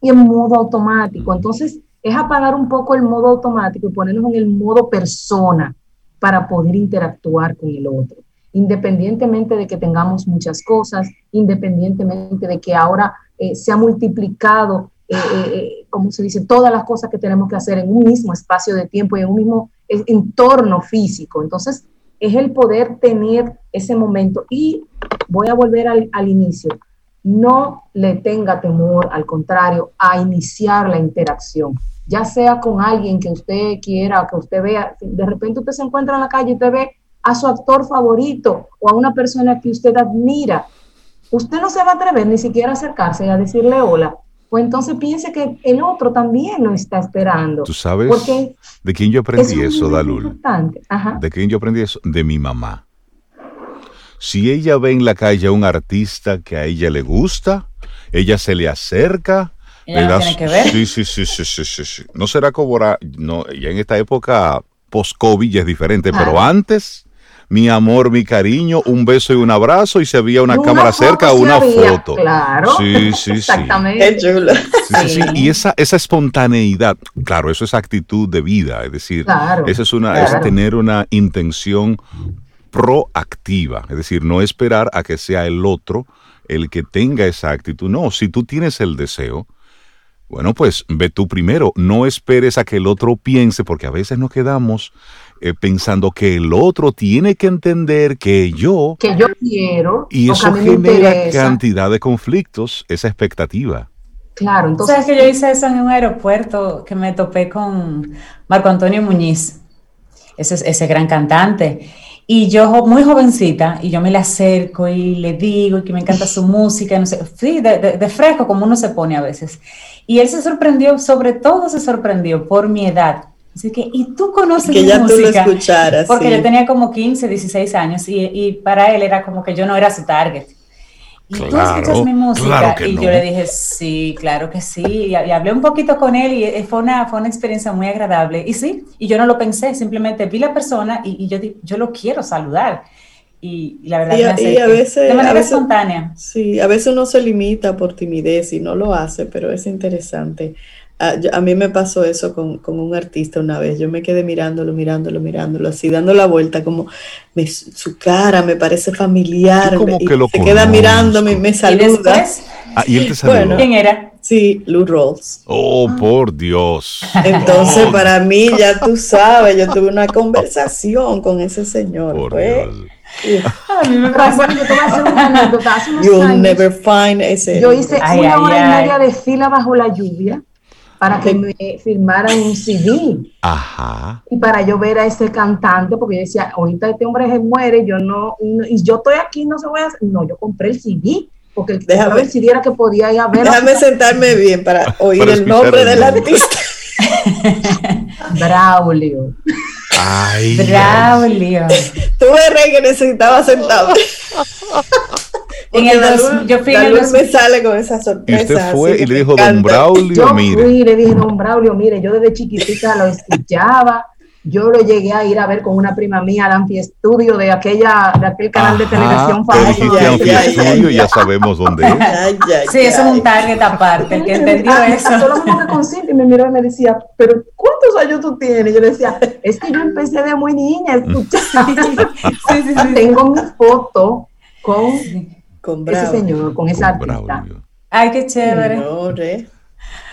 y en modo automático. Entonces, es apagar un poco el modo automático y ponernos en el modo persona para poder interactuar con el otro. Independientemente de que tengamos muchas cosas, independientemente de que ahora eh, se ha multiplicado, eh, eh, eh, como se dice, todas las cosas que tenemos que hacer en un mismo espacio de tiempo y en un mismo eh, entorno físico. Entonces, es el poder tener ese momento. Y voy a volver al, al inicio. No le tenga temor, al contrario, a iniciar la interacción, ya sea con alguien que usted quiera, que usted vea, de repente usted se encuentra en la calle y usted ve a su actor favorito o a una persona que usted admira, usted no se va a atrever ni siquiera a acercarse y a decirle hola, pues entonces piense que el otro también lo está esperando. ¿Tú sabes Porque de quién yo aprendí es eso, Dalul? Ajá. ¿De quién yo aprendí eso? De mi mamá. Si ella ve en la calle a un artista que a ella le gusta, ella se le acerca. Ella no tiene que ver. Sí, sí, sí, sí, sí, sí, sí. No será como ahora- no, ya en esta época post-COVID ya es diferente, Claro. pero antes mi amor, mi cariño, un beso y un abrazo y si había una, Una cámara cerca, una había, foto. claro. Sí, sí, sí. Exactamente. Qué chulo. Sí, sí, sí. Y esa, esa espontaneidad, claro, eso es actitud de vida, es decir, Claro, eso es una, claro. es tener una intención proactiva, es decir, no esperar a que sea el otro el que tenga esa actitud. No, si tú tienes el deseo, bueno, pues ve tú primero, no esperes a que el otro piense, porque a veces nos quedamos eh, pensando que el otro tiene que entender que yo, Que yo quiero. y eso a mí me genera interesa. cantidad de conflictos, esa expectativa. Claro, ¿Tú entonces. sabes que yo hice eso en un aeropuerto que me topé con Marco Antonio Muñiz, ese, ese gran cantante. Y yo muy jovencita, y yo me le acerco y le digo que me encanta su música, no sé, sí, de, de- de fresco como uno se pone a veces. Y él se sorprendió, sobre todo se sorprendió por mi edad. Así que, ¿y tú conoces Que mi ya tú lo música? escucharas. Porque sí. yo tenía como 15, 16 años y, y para él era como que yo no era su target. ¿Y tú Claro, escuchas mi música? claro que y no. yo le dije, sí, claro que sí. Y, y hablé un poquito con él y eh, fue una, fue una experiencia muy agradable. Y sí, y yo no lo pensé, simplemente vi la persona y, y yo, yo lo quiero saludar. Y, y la verdad Y me acerqué y a veces- de manera a veces- espontánea. Sí, a veces uno se limita por timidez y no lo hace, pero es interesante. Ah, yo- a mí me pasó eso con, con un artista una vez. Yo me quedé mirándolo, mirándolo, mirándolo, así dando la vuelta, como me- su cara me parece familiar. Como me- y que lo se queda conozco. mirándome y me Y saluda. después, Ah, y él te saludó. Bueno. ¿quién era? Sí, Lou Rawls. Oh, por Dios. Entonces, para mí, ya tú [laughs] sabes, yo tuve una conversación con ese señor. Por fue- Dios. A mí me yo te voy a hacer una anécdota. Hace unos You'll años, never find ese. yo hice Ay, una ay, hora y ay. media de fila bajo la lluvia para que me firmaran un CD Ajá. y para yo ver a ese cantante, porque yo decía, ahorita este hombre se muere, yo no, no- y yo estoy aquí, no se voy a hacer. No, yo compré el CD, porque el Déjame- el CD era que podía ir a ver Déjame sentarme bien para oír Para el nombre el del artista. [laughs] Braulio. Ay. ay. Braulio. Tuve rey que necesitaba sentado. [laughs] En el Porque dos- Dalul- yo fui en el Dalul dos- me sale con esa Y sorpresa. usted fue así y le me dijo, don. Braulio, Yo mire. fui y le dije, don Braulio, mire, yo desde chiquitita lo escuchaba. Yo lo llegué a ir a ver con una prima mía al Amfiestudio de aquella, de aquel canal de televisión te famoso. Ay, ay, ay, ya ay. sabemos dónde es. [laughs] Ay, ay, Sí, eso es ay. un target aparte. El que entendió Ah, eso. Todo el mundo con Cintia y me miró y me decía, pero ¿cuántos años tú tienes? Yo le decía, es que yo empecé de muy niña a escuchar. [laughs] Sí, sí, sí. Tengo mi foto con Con ese señor, con esa artista. Braulio. Ay, qué chévere. Señores.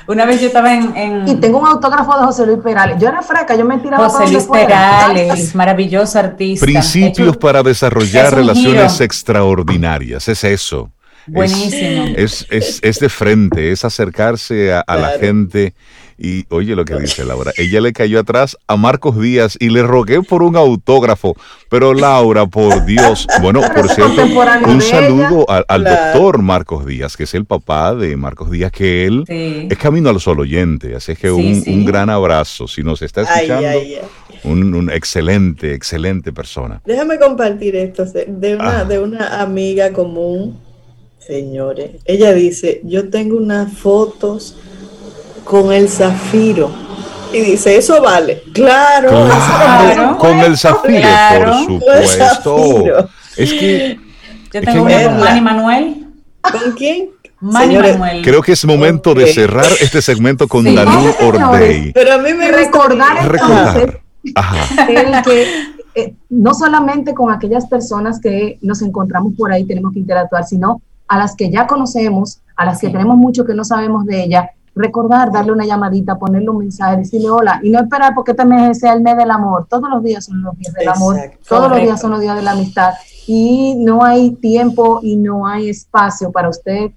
Una vez yo estaba en, en Y tengo un autógrafo de José Luis Perales. Yo era freca, yo me tiraba José Luis. Perales, maravilloso artista. Principios Hecho- para desarrollar relaciones giro. extraordinarias. Es eso. Es- Buenísimo. Es, es, es de frente, es acercarse a, a la gente. Y oye lo que dice Laura. Ella le cayó atrás a Marcos Díaz y le rogué por un autógrafo. Pero Laura, por Dios. Bueno, por cierto, un saludo al, al doctor Marcos Díaz, que es el papá de Marcos Díaz, que él Sí. es camino al sol oyente. Así es que Sí, un, sí. un gran abrazo. Si nos está escuchando, ay, ay. Un, un excelente, excelente persona. Déjame compartir esto de una, Ah. de una amiga común, señores. Ella dice, yo tengo unas fotos con el zafiro. Y dice, eso vale. Claro, eso vale. Claro. Con el zafiro, Claro. por Con supuesto. zafiro. Es que Yo tengo que- una con. Manny Manuel. ¿Con quién? Manny Señores, Manuel. creo que es momento de cerrar este segmento con Sí. Señores. Ordey. Pero a mí me recordar entonces Recordar. Ajá. el que eh, no solamente con aquellas personas que nos encontramos por ahí tenemos que interactuar, sino a las que ya conocemos, a las que Sí. tenemos mucho que no sabemos de ella, recordar, darle una llamadita, ponerle un mensaje, decirle hola y no esperar porque este mes sea el mes del amor. Todos los días son los días del amor, Exacto. todos los días son los días de la amistad y no hay tiempo y no hay espacio para usted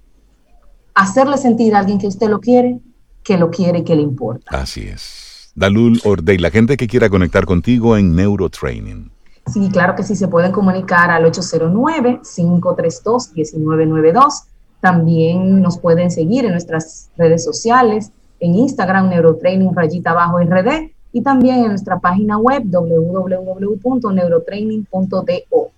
hacerle sentir a alguien que usted lo quiere, que lo quiere y que le importa. Así es. Dalul Ordey, la gente que quiera conectar contigo en Neurotraining. Sí, claro que sí, se pueden comunicar al 809-532-1992. También nos pueden seguir en nuestras redes sociales, en Instagram, Neurotraining rayita abajo RD, y también en nuestra página web www.neurotraining.do.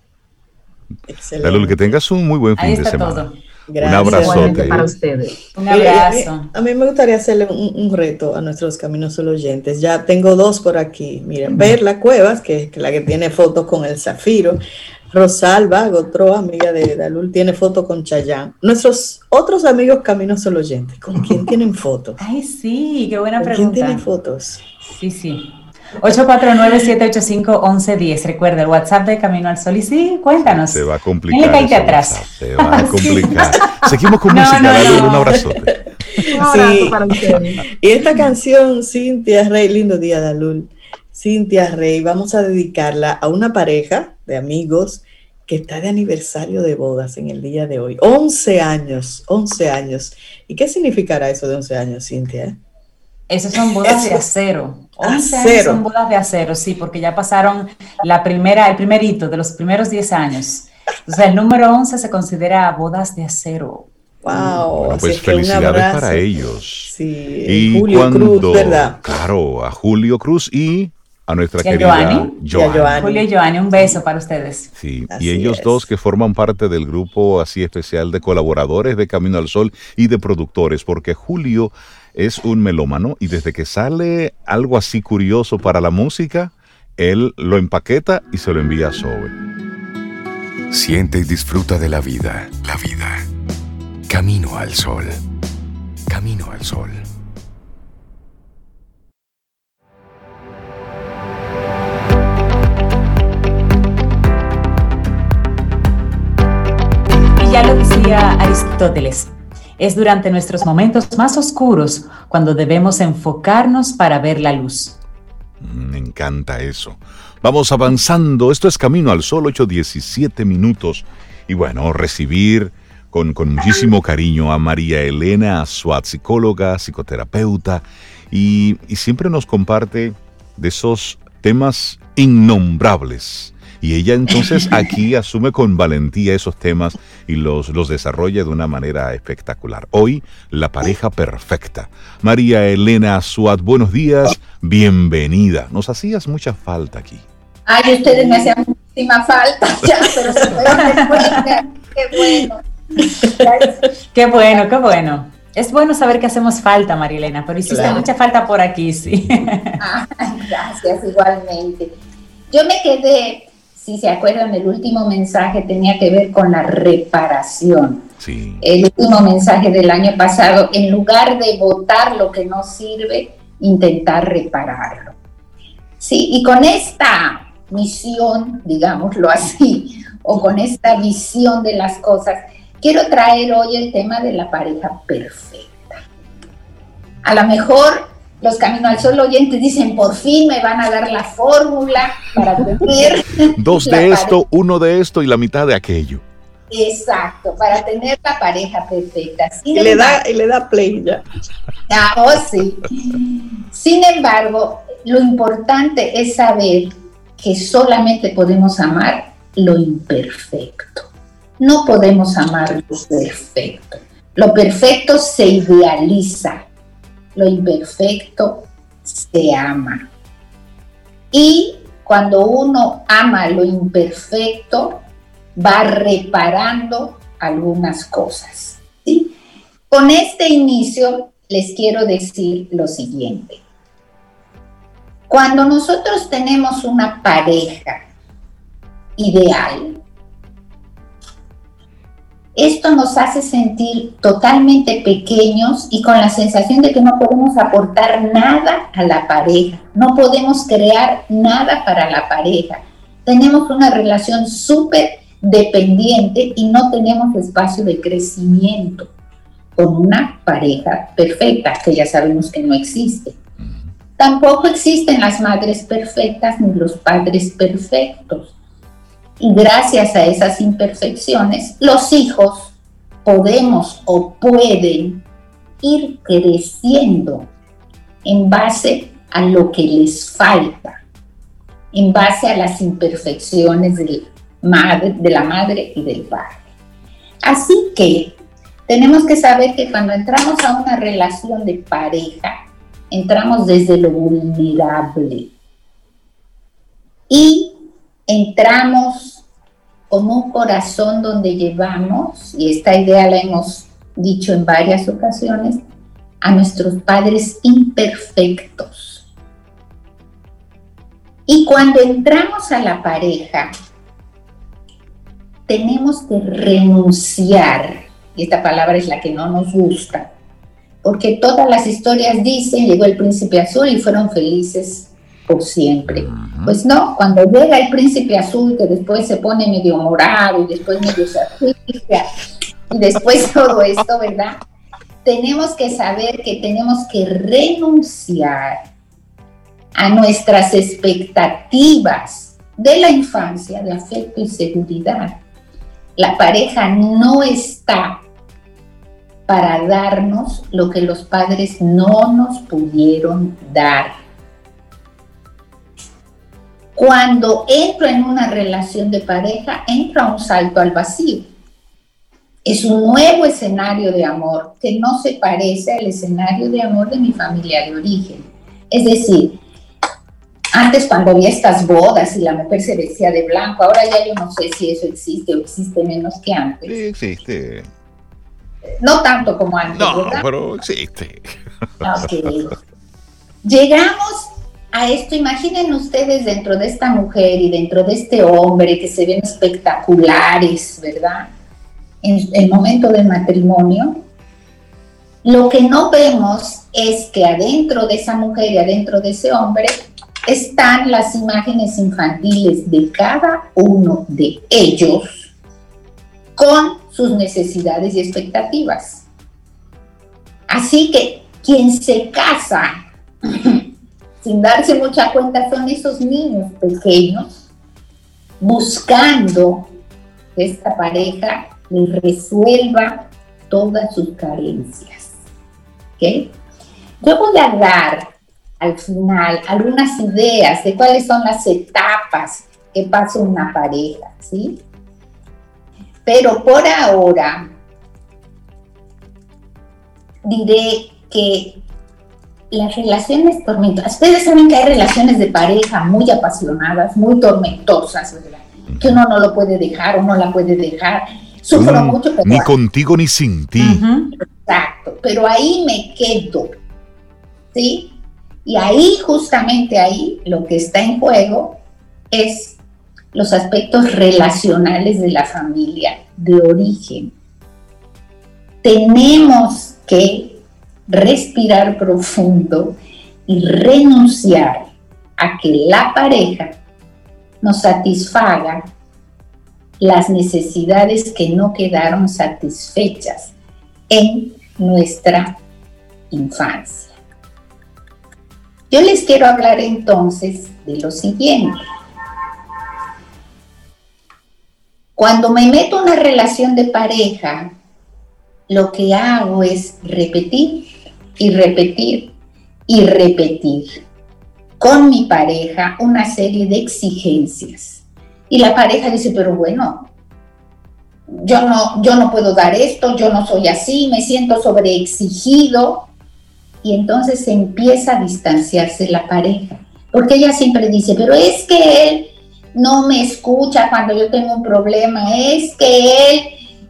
Excelente. Dalul, que tengas un muy buen fin Ahí de está semana. todo. Un abrazote. para ustedes. Un abrazo. A mí, me gustaría hacerle un, reto a nuestros Caminos Solo oyentes. Ya tengo dos por aquí. Miren, Verla Cuevas, que es la que tiene fotos con el Zafiro. Rosalba Gotro, amiga de Dalul, tiene foto con Chayán. Nuestros otros amigos Caminos Solo oyentes, ¿con quién [laughs] tienen fotos? Ay, sí, qué buena pregunta. ¿Quién tiene fotos? Sí, sí. 849-785-1110. Recuerda el WhatsApp de Camino al Sol. Y sí, cuéntanos. Se va a complicar. ¿Quién le atrás? Se [laughs] va a complicar. [laughs] Seguimos con música. Dale un abrazote. Un abrazo para ustedes. Y esta canción, Cintia Rey, lindo día, Dalul. Cintia Rey, vamos a dedicarla a una pareja de amigos que está de aniversario de bodas en el día de hoy. 11 años, 11 años. ¿Y qué significará eso de 11 años, Cintia? Esas son bodas de acero. 11 años son bodas de acero, sí, porque ya pasaron la primera, el primer hito de los primeros 10 años. Entonces, el número 11 se considera bodas de acero. Wow. pues felicidades para ellos. Sí, y Julio Cruz, ¿verdad? Claro, a Julio Cruz y a nuestra querida Joanny. Julio y Joanny, un beso para ustedes. Sí, y ellos dos que forman parte del grupo así especial de colaboradores de Camino al Sol y de productores, porque Julio es un melómano y desde que sale algo así curioso para la música, él lo empaqueta y se lo envía a Zoe. Siente y disfruta de la vida, la vida. Camino al sol. Camino al sol. Ya lo decía Aristóteles, es durante nuestros momentos más oscuros cuando debemos enfocarnos para ver la luz. Me encanta eso. Vamos avanzando. Esto es Camino al Sol, 8.17 minutos. Y bueno, recibir con, con, muchísimo cariño a María Elena Suat, psicóloga, psicoterapeuta, y, y siempre nos comparte de esos temas innombrables y ella entonces [laughs] aquí asume con valentía esos temas y los, los desarrolla de una manera espectacular. Hoy, la pareja perfecta. María Elena Suat, buenos días, bienvenida. Nos hacías mucha falta aquí. Ay, ustedes me hacían muchísima falta [laughs] ya, pero se Qué bueno. Qué bueno, qué bueno. Es bueno saber que hacemos falta, Marilena, pero hiciste mucha falta por aquí, sí. Ay, gracias, igualmente. Yo me quedé si se acuerdan, el último mensaje tenía que ver con la reparación. El último mensaje del año pasado, en lugar de votar lo que no sirve, intentar repararlo. Sí, y con esta misión, digámoslo así, o con esta visión de las cosas, quiero traer hoy el tema de la pareja perfecta. A lo mejor los Camino al Sol oyentes dicen, por fin me van a dar la fórmula para tener... [laughs] Dos de esto, uno de esto y la mitad de aquello. Exacto, para tener la pareja perfecta. y, le da, y le da play ya. Ah, oh, sí. Sin embargo, lo importante es saber que solamente podemos amar lo imperfecto. No podemos amar lo perfecto. Lo perfecto se idealiza, lo imperfecto se ama. Y cuando uno ama lo imperfecto, va reparando algunas cosas. Con este inicio les quiero decir lo siguiente. Cuando nosotros tenemos una pareja ideal, esto nos hace sentir totalmente pequeños y con la sensación de que no podemos aportar nada a la pareja, no podemos crear nada para la pareja. Tenemos una relación súper dependiente y no tenemos espacio de crecimiento con una pareja perfecta, que ya sabemos que no existe. Tampoco existen las madres perfectas ni los padres perfectos. Y gracias a esas imperfecciones, los hijos podemos o pueden ir creciendo en base a lo que les falta, en base a las imperfecciones de la madre y del padre. Así que tenemos que saber que cuando entramos a una relación de pareja, entramos desde lo vulnerable. Y entramos como un corazón donde llevamos, y esta idea la hemos dicho en varias ocasiones, a nuestros padres imperfectos. Y cuando entramos a la pareja, tenemos que renunciar, y esta palabra es la que no nos gusta, porque todas las historias dicen, llegó el príncipe azul y fueron felices por siempre. Pues no, cuando llega el príncipe azul, que después se pone medio morado y después medio se y después [laughs] todo esto, ¿verdad? Tenemos que saber que tenemos que renunciar a nuestras expectativas de la infancia de afecto y seguridad. La pareja no está para darnos lo que los padres no nos pudieron dar cuando entro en una relación de pareja, entro a un salto al vacío. Es un nuevo escenario de amor que no se parece al escenario de amor de mi familia de origen. Es decir, antes cuando había estas bodas y la mujer se vestía de blanco, ahora ya yo no sé si eso existe o existe menos que antes. Sí, existe. No tanto como antes. No, pero existe. Ok. Llegamos a esto, imaginen ustedes dentro de esta mujer y dentro de este hombre que se ven espectaculares, ¿verdad? En el momento del matrimonio, lo que no vemos es que adentro de esa mujer y adentro de ese hombre están las imágenes infantiles de cada uno de ellos con sus necesidades y expectativas. Así que quien se casa sin darse mucha cuenta, son esos niños pequeños buscando que esta pareja les resuelva todas sus carencias. Yo voy a dar al final algunas ideas de cuáles son las etapas que pasa una pareja, ¿sí? Pero por ahora diré que las relaciones tormentosas. Ustedes saben que hay relaciones de pareja muy apasionadas, muy tormentosas, ¿verdad? Que uno no lo puede dejar, uno la puede dejar. Sufro mucho. Pero ni contigo ni sin ti. Exacto, pero ahí me quedo. ¿Sí? Y ahí, justamente ahí, lo que está en juego es los aspectos relacionales de la familia de origen. Tenemos que respirar profundo y renunciar a que la pareja nos satisfaga las necesidades que no quedaron satisfechas en nuestra infancia. Yo les quiero hablar entonces de lo siguiente. Cuando me meto en una relación de pareja, lo que hago es repetir y repetir y repetir con mi pareja una serie de exigencias. Y la pareja dice, pero bueno, yo no, yo no puedo dar esto, yo no soy así, me siento sobreexigido. Y entonces empieza a distanciarse la pareja. Porque ella siempre dice, pero es que él no me escucha cuando yo tengo un problema, es que él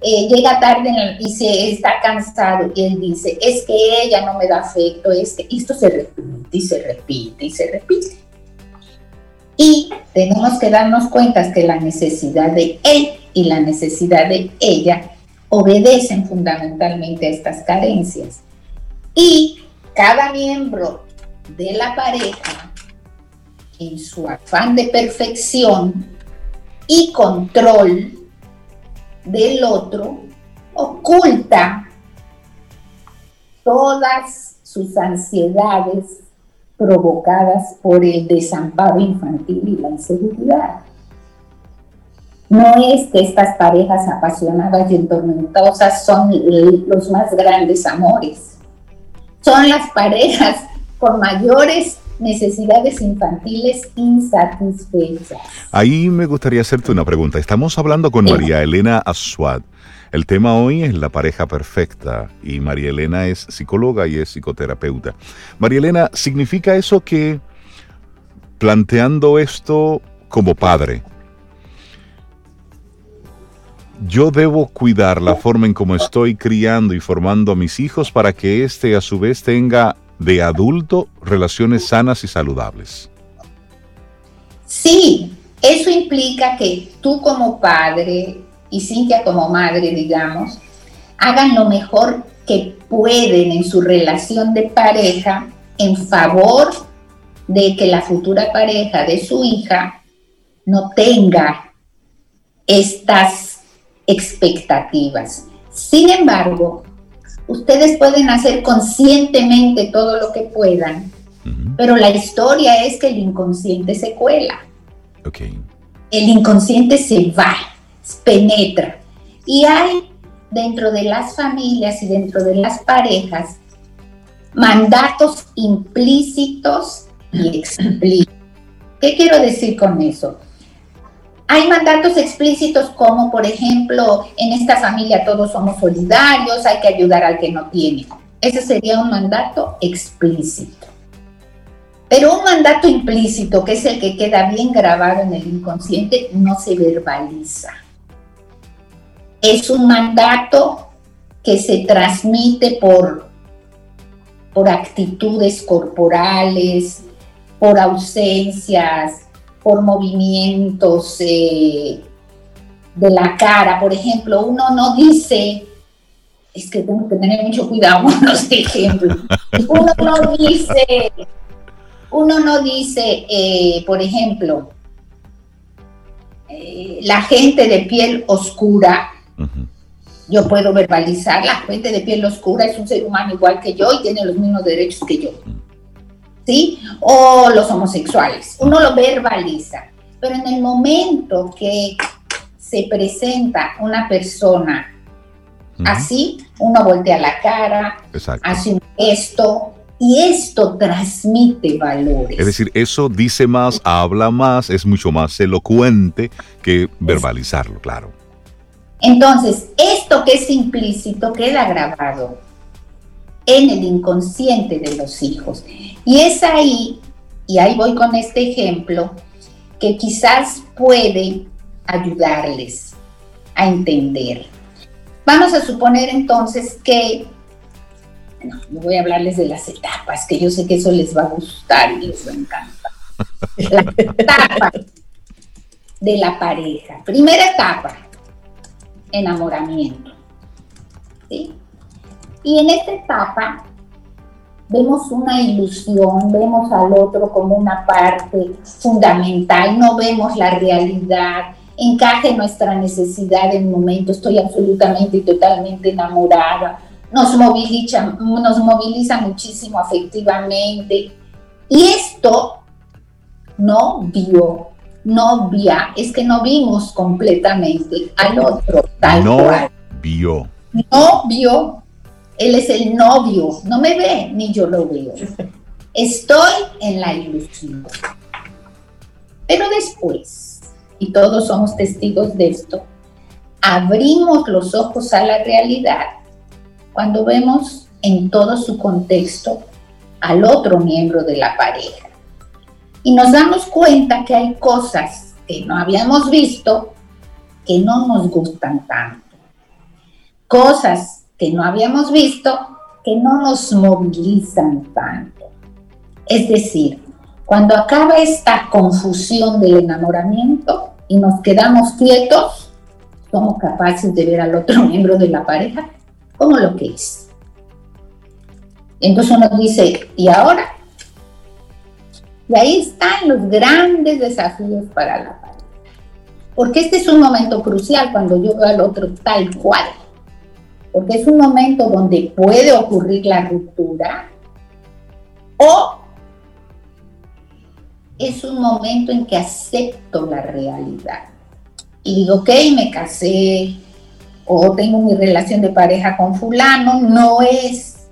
eh, llega tarde y se está cansado y él dice, es que ella no me da afecto, es que esto se repite y se repite y se repite. Y tenemos que darnos cuenta que la necesidad de él y la necesidad de ella obedecen fundamentalmente a estas carencias. Y cada miembro de la pareja, en su afán de perfección y control, del otro oculta todas sus ansiedades provocadas por el desamparo infantil y la inseguridad. No es que estas parejas apasionadas y tormentosas son los más grandes amores. Son las parejas con mayores necesidades infantiles insatisfechas. Ahí me gustaría hacerte una pregunta. Estamos hablando con María Elena Aswad. El tema hoy es la pareja perfecta y María Elena es psicóloga y es psicoterapeuta. María Elena, ¿significa eso que planteando esto como padre, yo debo cuidar la forma en cómo estoy criando y formando a mis hijos para que éste a su vez tenga de adulto relaciones sanas y saludables. Sí, eso implica que tú como padre y Cintia como madre, digamos, hagan lo mejor que pueden en su relación de pareja en favor de que la futura pareja de su hija no tenga estas expectativas. Sin embargo, ustedes pueden hacer conscientemente todo lo que puedan, pero la historia es que el inconsciente se cuela. El inconsciente se va, penetra. Y hay dentro de las familias y dentro de las parejas mandatos implícitos y explícitos. ¿Qué quiero decir con eso? Hay mandatos explícitos como, por ejemplo, en esta familia todos somos solidarios, hay que ayudar al que no tiene. Ese sería un mandato explícito. Pero un mandato implícito, que es el que queda bien grabado en el inconsciente, no se verbaliza. Es un mandato que se transmite por, por actitudes corporales, por ausencias, por movimientos eh, de la cara. Por ejemplo, uno no dice, es que tengo que tener mucho cuidado con los ejemplos. Uno no dice, uno no dice, eh, por ejemplo, eh, la gente de piel oscura. Yo puedo verbalizar, la gente de piel oscura es un ser humano igual que yo y tiene los mismos derechos que yo. ¿Sí? O los homosexuales. Uno lo verbaliza, pero en el momento que se presenta una persona así, uno voltea la cara, hace un gesto, y esto transmite valores. Es decir, eso dice más, habla más, es mucho más elocuente que verbalizarlo, claro. Entonces, esto que es implícito queda grabado en el inconsciente de los hijos. Y es ahí, y ahí voy con este ejemplo, que quizás puede ayudarles a entender. Vamos a suponer entonces que, bueno, voy a hablarles de las etapas, que yo sé que eso les va a gustar y les va a encantar. La etapa de la pareja. Primera etapa, enamoramiento. ¿sí? Y en esta etapa vemos una ilusión, vemos al otro como una parte fundamental, no vemos la realidad, encaje nuestra necesidad en el momento, estoy absolutamente y totalmente enamorada, nos moviliza, nos moviliza muchísimo afectivamente. Y esto no vio, no via, es que no vimos completamente al otro tal no vio. No vio él es el novio, no me ve ni yo lo veo. Estoy en la ilusión. Pero después, y todos somos testigos de esto, abrimos los ojos a la realidad cuando vemos en todo su contexto al otro miembro de la pareja. Y nos damos cuenta que hay cosas que no habíamos visto que no nos gustan tanto. Cosas que no habíamos visto que no nos movilizan tanto. Es decir, cuando acaba esta confusión del enamoramiento y nos quedamos quietos, somos capaces de ver al otro [laughs] miembro de la pareja como lo que es. Entonces uno dice, ¿y ahora? Y ahí están los grandes desafíos para la pareja. Porque este es un momento crucial cuando yo veo al otro tal cual porque es un momento donde puede ocurrir la ruptura o es un momento en que acepto la realidad y digo, ok, me casé o tengo mi relación de pareja con fulano, no es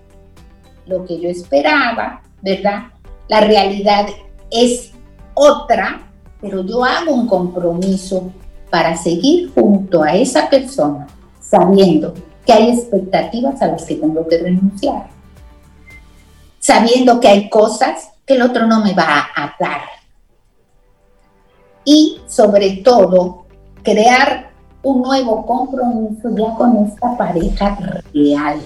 lo que yo esperaba, ¿verdad? La realidad es otra, pero yo hago un compromiso para seguir junto a esa persona sabiendo que hay expectativas a las que tengo que renunciar, sabiendo que hay cosas que el otro no me va a dar. Y sobre todo, crear un nuevo compromiso ya con esta pareja real.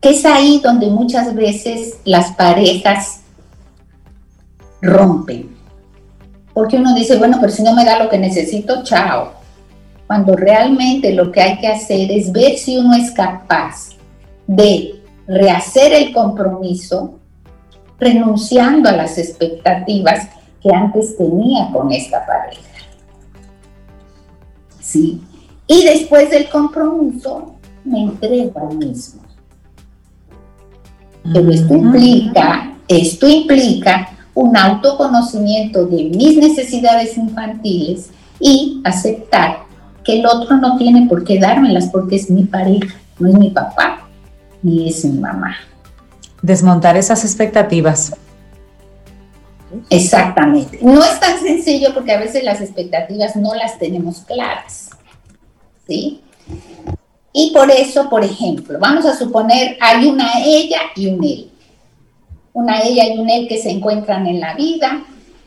Que es ahí donde muchas veces las parejas rompen. Porque uno dice, bueno, pero si no me da lo que necesito, chao. Cuando realmente lo que hay que hacer es ver si uno es capaz de rehacer el compromiso renunciando a las expectativas que antes tenía con esta pareja. ¿Sí? Y después del compromiso me entrego al mismo. Pero esto implica, esto implica un autoconocimiento de mis necesidades infantiles y aceptar que el otro no tiene por qué dármelas porque es mi pareja, no es mi papá, ni es mi mamá. Desmontar esas expectativas. Exactamente. No es tan sencillo porque a veces las expectativas no las tenemos claras. ¿Sí? Y por eso, por ejemplo, vamos a suponer hay una ella y un él. Una ella y un él que se encuentran en la vida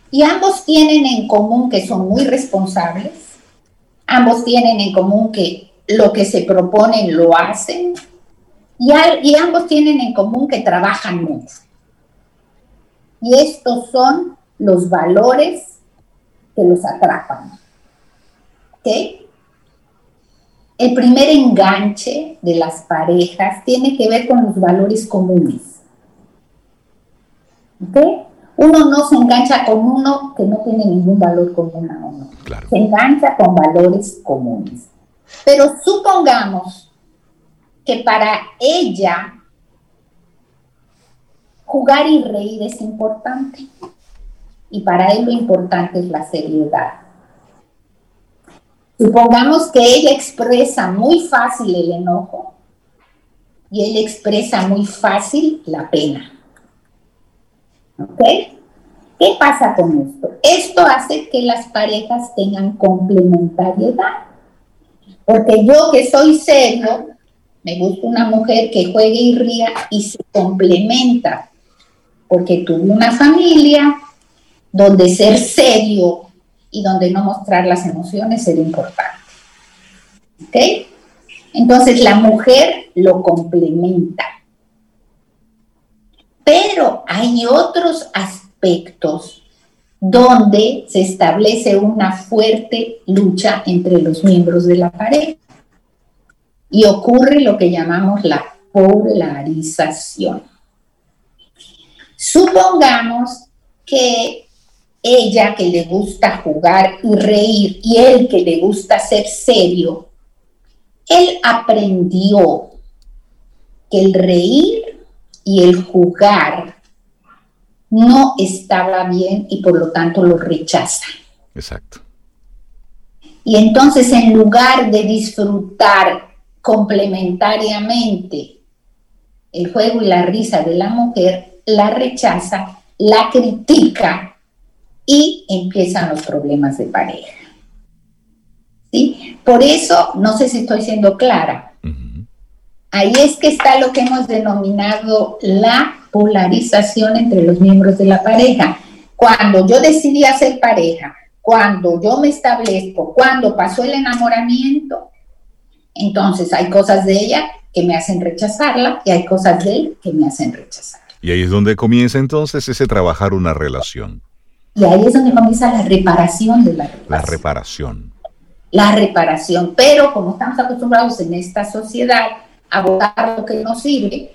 y ambos tienen en común que son muy responsables. Ambos tienen en común que lo que se proponen lo hacen y, ambos tienen en común que trabajan mucho. Y estos son los valores que los atrapan. ¿Ok? El primer enganche de las parejas tiene que ver con los valores comunes. ¿Ok? Uno no se engancha con uno que no tiene ningún valor común a uno. Se engancha con valores comunes. Pero supongamos que para ella jugar y reír es importante. Y para él lo importante es la seriedad. Supongamos que ella expresa muy fácil el enojo y él expresa muy fácil la pena. ¿Ok? ¿Qué pasa con esto? Esto hace que las parejas tengan complementariedad. Porque yo que soy serio, me gusta una mujer que juegue y ría y se complementa, porque tuve una familia donde ser serio y donde no mostrar las emociones era importante. ¿Ok? Entonces la mujer lo complementa. Pero hay otros aspectos donde se establece una fuerte lucha entre los miembros de la pareja y ocurre lo que llamamos la polarización. Supongamos que ella que le gusta jugar y reír y él que le gusta ser serio, él aprendió que el reír y el jugar no estaba bien y por lo tanto lo rechaza. Exacto. Y entonces en lugar de disfrutar complementariamente el juego y la risa de la mujer, la rechaza, la critica y empiezan los problemas de pareja. ¿Sí? Por eso, no sé si estoy siendo clara, ahí es que está lo que hemos denominado la polarización entre los miembros de la pareja. Cuando yo decidí hacer pareja, cuando yo me establezco, cuando pasó el enamoramiento, entonces hay cosas de ella que me hacen rechazarla y hay cosas de él que me hacen rechazar. Y ahí es donde comienza entonces ese trabajar una relación. Y ahí es donde comienza la reparación de la relación. La reparación. La reparación. Pero como estamos acostumbrados en esta sociedad a votar lo que nos sirve.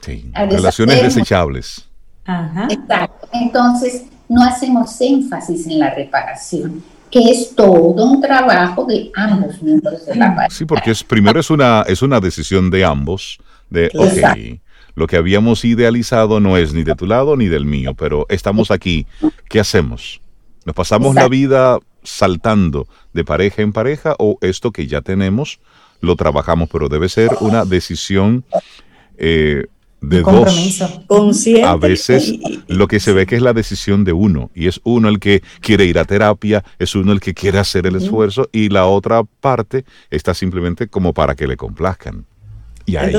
Sí, relaciones desechables. Ajá. Exacto. Entonces no hacemos énfasis en la reparación que es todo un trabajo de ambos miembros de la pareja. Sí, porque es, primero es una, es una decisión de ambos, de, ok, lo que habíamos idealizado no es ni de tu lado ni del mío, pero estamos aquí, ¿qué hacemos? ¿Nos pasamos la vida saltando de pareja en pareja o esto que ya tenemos lo trabajamos, pero debe ser una decisión eh, de dos. A veces lo que se ve que es la decisión de uno y es uno el que quiere ir a terapia, es uno el que quiere hacer el esfuerzo y la otra parte está simplemente como para que le complazcan. Y ahí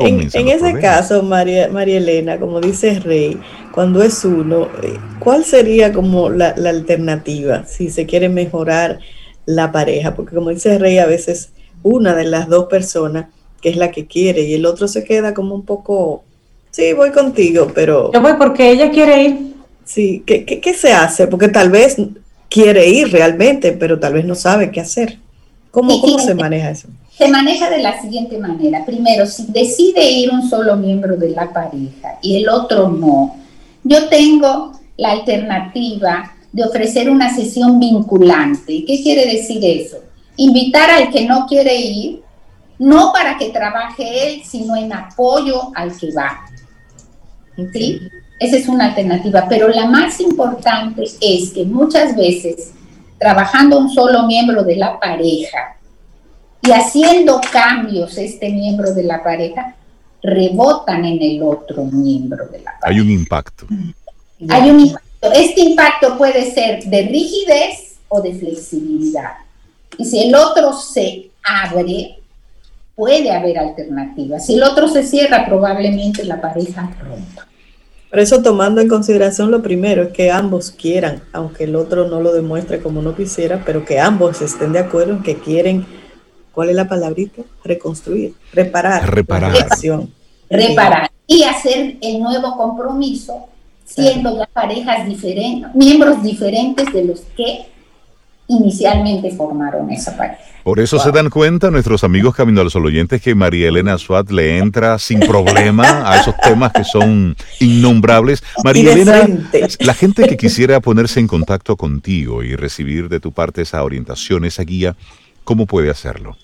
en, ese caso, María, María Elena, como dice Rey, cuando es uno, eh, ¿cuál sería como la, la alternativa si se quiere mejorar la pareja, porque como dice Rey, a veces una de las dos personas que es la que quiere y el otro se queda como un poco, sí, voy contigo, pero... Yo voy porque ella quiere ir. Sí, ¿qué, qué, qué se hace? Porque tal vez quiere ir realmente, pero tal vez no sabe qué hacer. ¿Cómo, cómo se maneja eso? Se maneja de la siguiente manera. Primero, si decide ir un solo miembro de la pareja y el otro no, yo tengo la alternativa de ofrecer una sesión vinculante. ¿Qué quiere decir eso? Invitar al que no quiere ir, no para que trabaje él, sino en apoyo al que va. ¿Sí? Esa es una alternativa, pero la más importante es que muchas veces trabajando un solo miembro de la pareja y haciendo cambios este miembro de la pareja, rebotan en el otro miembro de la pareja. Hay un impacto. Hay un impacto. Este impacto puede ser de rigidez o de flexibilidad. Y si el otro se abre, puede haber alternativas. Si el otro se cierra, probablemente la pareja rompa. Por eso tomando en consideración lo primero es que ambos quieran, aunque el otro no lo demuestre como no quisiera, pero que ambos estén de acuerdo en que quieren, ¿cuál es la palabrita? Reconstruir, reparar. Reparar. La relación. Reparar y hacer el nuevo compromiso siendo ya parejas diferentes, miembros diferentes de los que inicialmente formaron esa pareja. Por eso se dan cuenta nuestros amigos Camino al Sol oyentes que María Elena Suat le entra sin problema a esos temas que son innombrables. María Elena, la gente que [laughs] quisiera ponerse en contacto contigo y recibir de tu parte esa orientación, esa guía, ¿cómo puede hacerlo?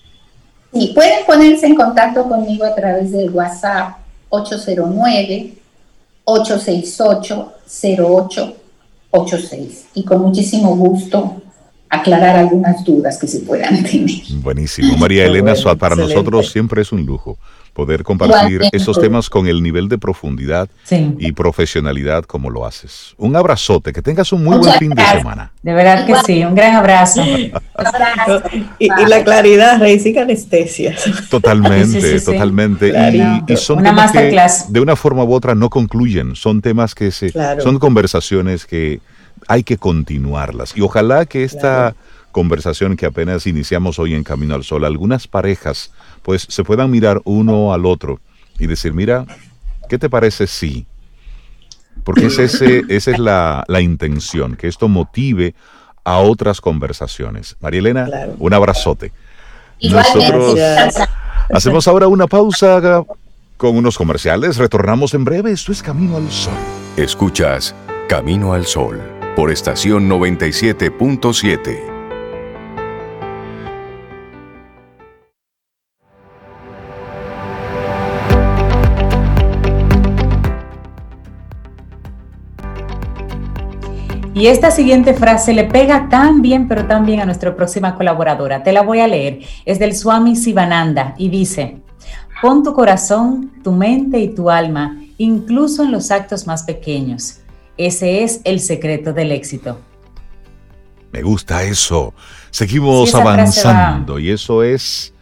Sí, pueden ponerse en contacto conmigo a través del WhatsApp 809-868-0886 y con muchísimo gusto aclarar algunas dudas que se puedan tener. Buenísimo. María Elena bueno, para excelente. nosotros siempre es un lujo poder compartir esos temas con el nivel de profundidad Sí. y profesionalidad como lo haces. Un abrazote, que tengas un muy buen fin de semana. De verdad que sí, un gran abrazo. Abrazo. Y, y la claridad, Rey, sin anestesia. Totalmente, Sí, sí, sí, sí. totalmente. Y- son Una temas que de una forma u otra no concluyen. Son temas que se, Claro. son conversaciones que hay que continuarlas. Y ojalá que esta Claro. conversación que apenas iniciamos hoy en Camino al Sol, algunas parejas pues se puedan mirar uno al otro y decir, mira, ¿qué te parece si? Porque es ese, esa es la, la intención, que esto motive a otras conversaciones. María Elena, Claro. un abrazote. Nosotros hacemos ahora una pausa con unos comerciales. Retornamos en breve. Esto es Camino al Sol. Escuchas Camino al Sol por estación 97.7. Y esta siguiente frase le pega tan bien, pero tan bien a nuestra próxima colaboradora. Te la voy a leer. Es del Swami Sivananda y dice, pon tu corazón, tu mente y tu alma, incluso en los actos más pequeños. Ese es el secreto del éxito. Me gusta eso. Seguimos Sí, avanzando y eso es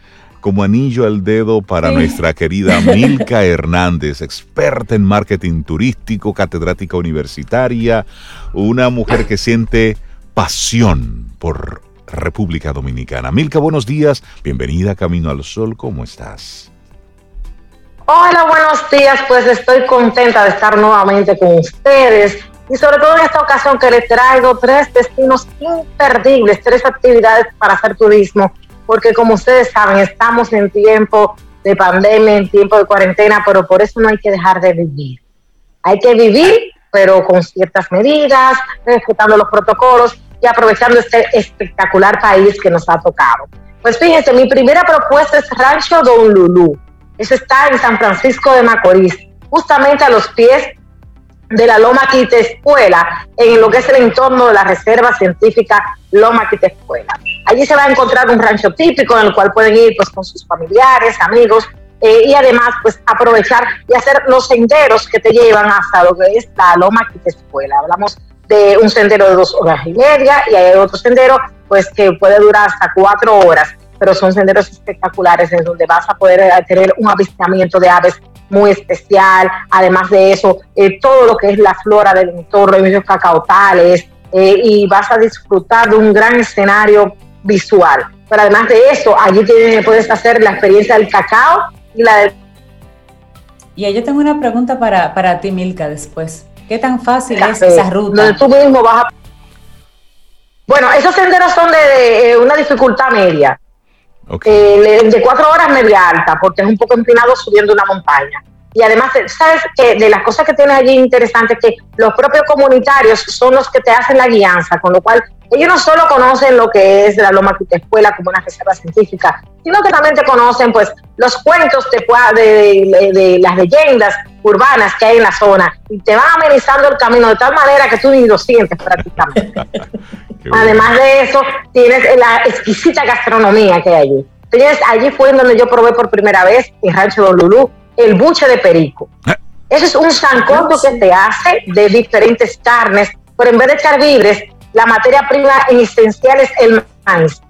como anillo al dedo para Sí. nuestra querida [laughs] Milka Hernández, experta en marketing turístico, catedrática universitaria, una mujer que siente pasión por República Dominicana. Milka, buenos días, bienvenida a Camino al Sol, ¿cómo estás? Hola, buenos días. Pues estoy contenta de estar nuevamente con ustedes y sobre todo en esta ocasión que les traigo tres destinos imperdibles, tres actividades para hacer turismo, porque como ustedes saben, estamos en tiempo de pandemia, en tiempo de cuarentena, pero por eso no hay que dejar de vivir. Hay que vivir, pero con ciertas medidas, respetando los protocolos y aprovechando este espectacular país que nos ha tocado. Pues fíjense, mi primera propuesta es Rancho Don Lulú. Eso está en San Francisco de Macorís, justamente a los pies de la Loma Quitespuela, en lo que es el entorno de la Reserva Científica Loma Quitespuela. Allí se va a encontrar un rancho típico en el cual pueden ir pues, con sus familiares, amigos, eh, y además pues aprovechar y hacer los senderos que te llevan hasta lo que es la Loma Quitespuela. Hablamos de un sendero de dos horas y media y hay otro sendero pues que puede durar hasta cuatro horas, pero son senderos espectaculares en donde vas a poder eh, tener un avistamiento de aves muy especial, además de eso, eh, todo lo que es la flora del entorno, hay muchos cacautales, eh, y vas a disfrutar de un gran escenario visual. Pero además de eso, allí tienes, puedes hacer la experiencia del cacao y la del... Y yo tengo una pregunta para, para ti, Milka, después. ¿Qué tan fácil es esa ruta? Donde tú mismo vas a... Bueno, esos senderos son de, de, eh, una dificultad media. Okay. Eh, de cuatro horas media alta, porque es un poco empinado subiendo una montaña. Y además, ¿sabes que De las cosas que tienes allí interesantes que los propios comunitarios son los que te hacen la guianza, con lo cual ellos no solo conocen lo que es la Loma Escuela como una reserva científica, sino que también te conocen pues los cuentos de, de, de, de, las leyendas urbanas que hay en la zona y te van amenizando el camino de tal manera que tú ni lo sientes prácticamente. [laughs] Además de eso, tienes la exquisita gastronomía que hay allí. Entonces, allí fue donde yo probé por primera vez en Rancho Don Lulú el buche de perico. Eso es un sancocho que se hace de diferentes carnes, pero en vez de echar vibres, la materia prima esencial es el maíz.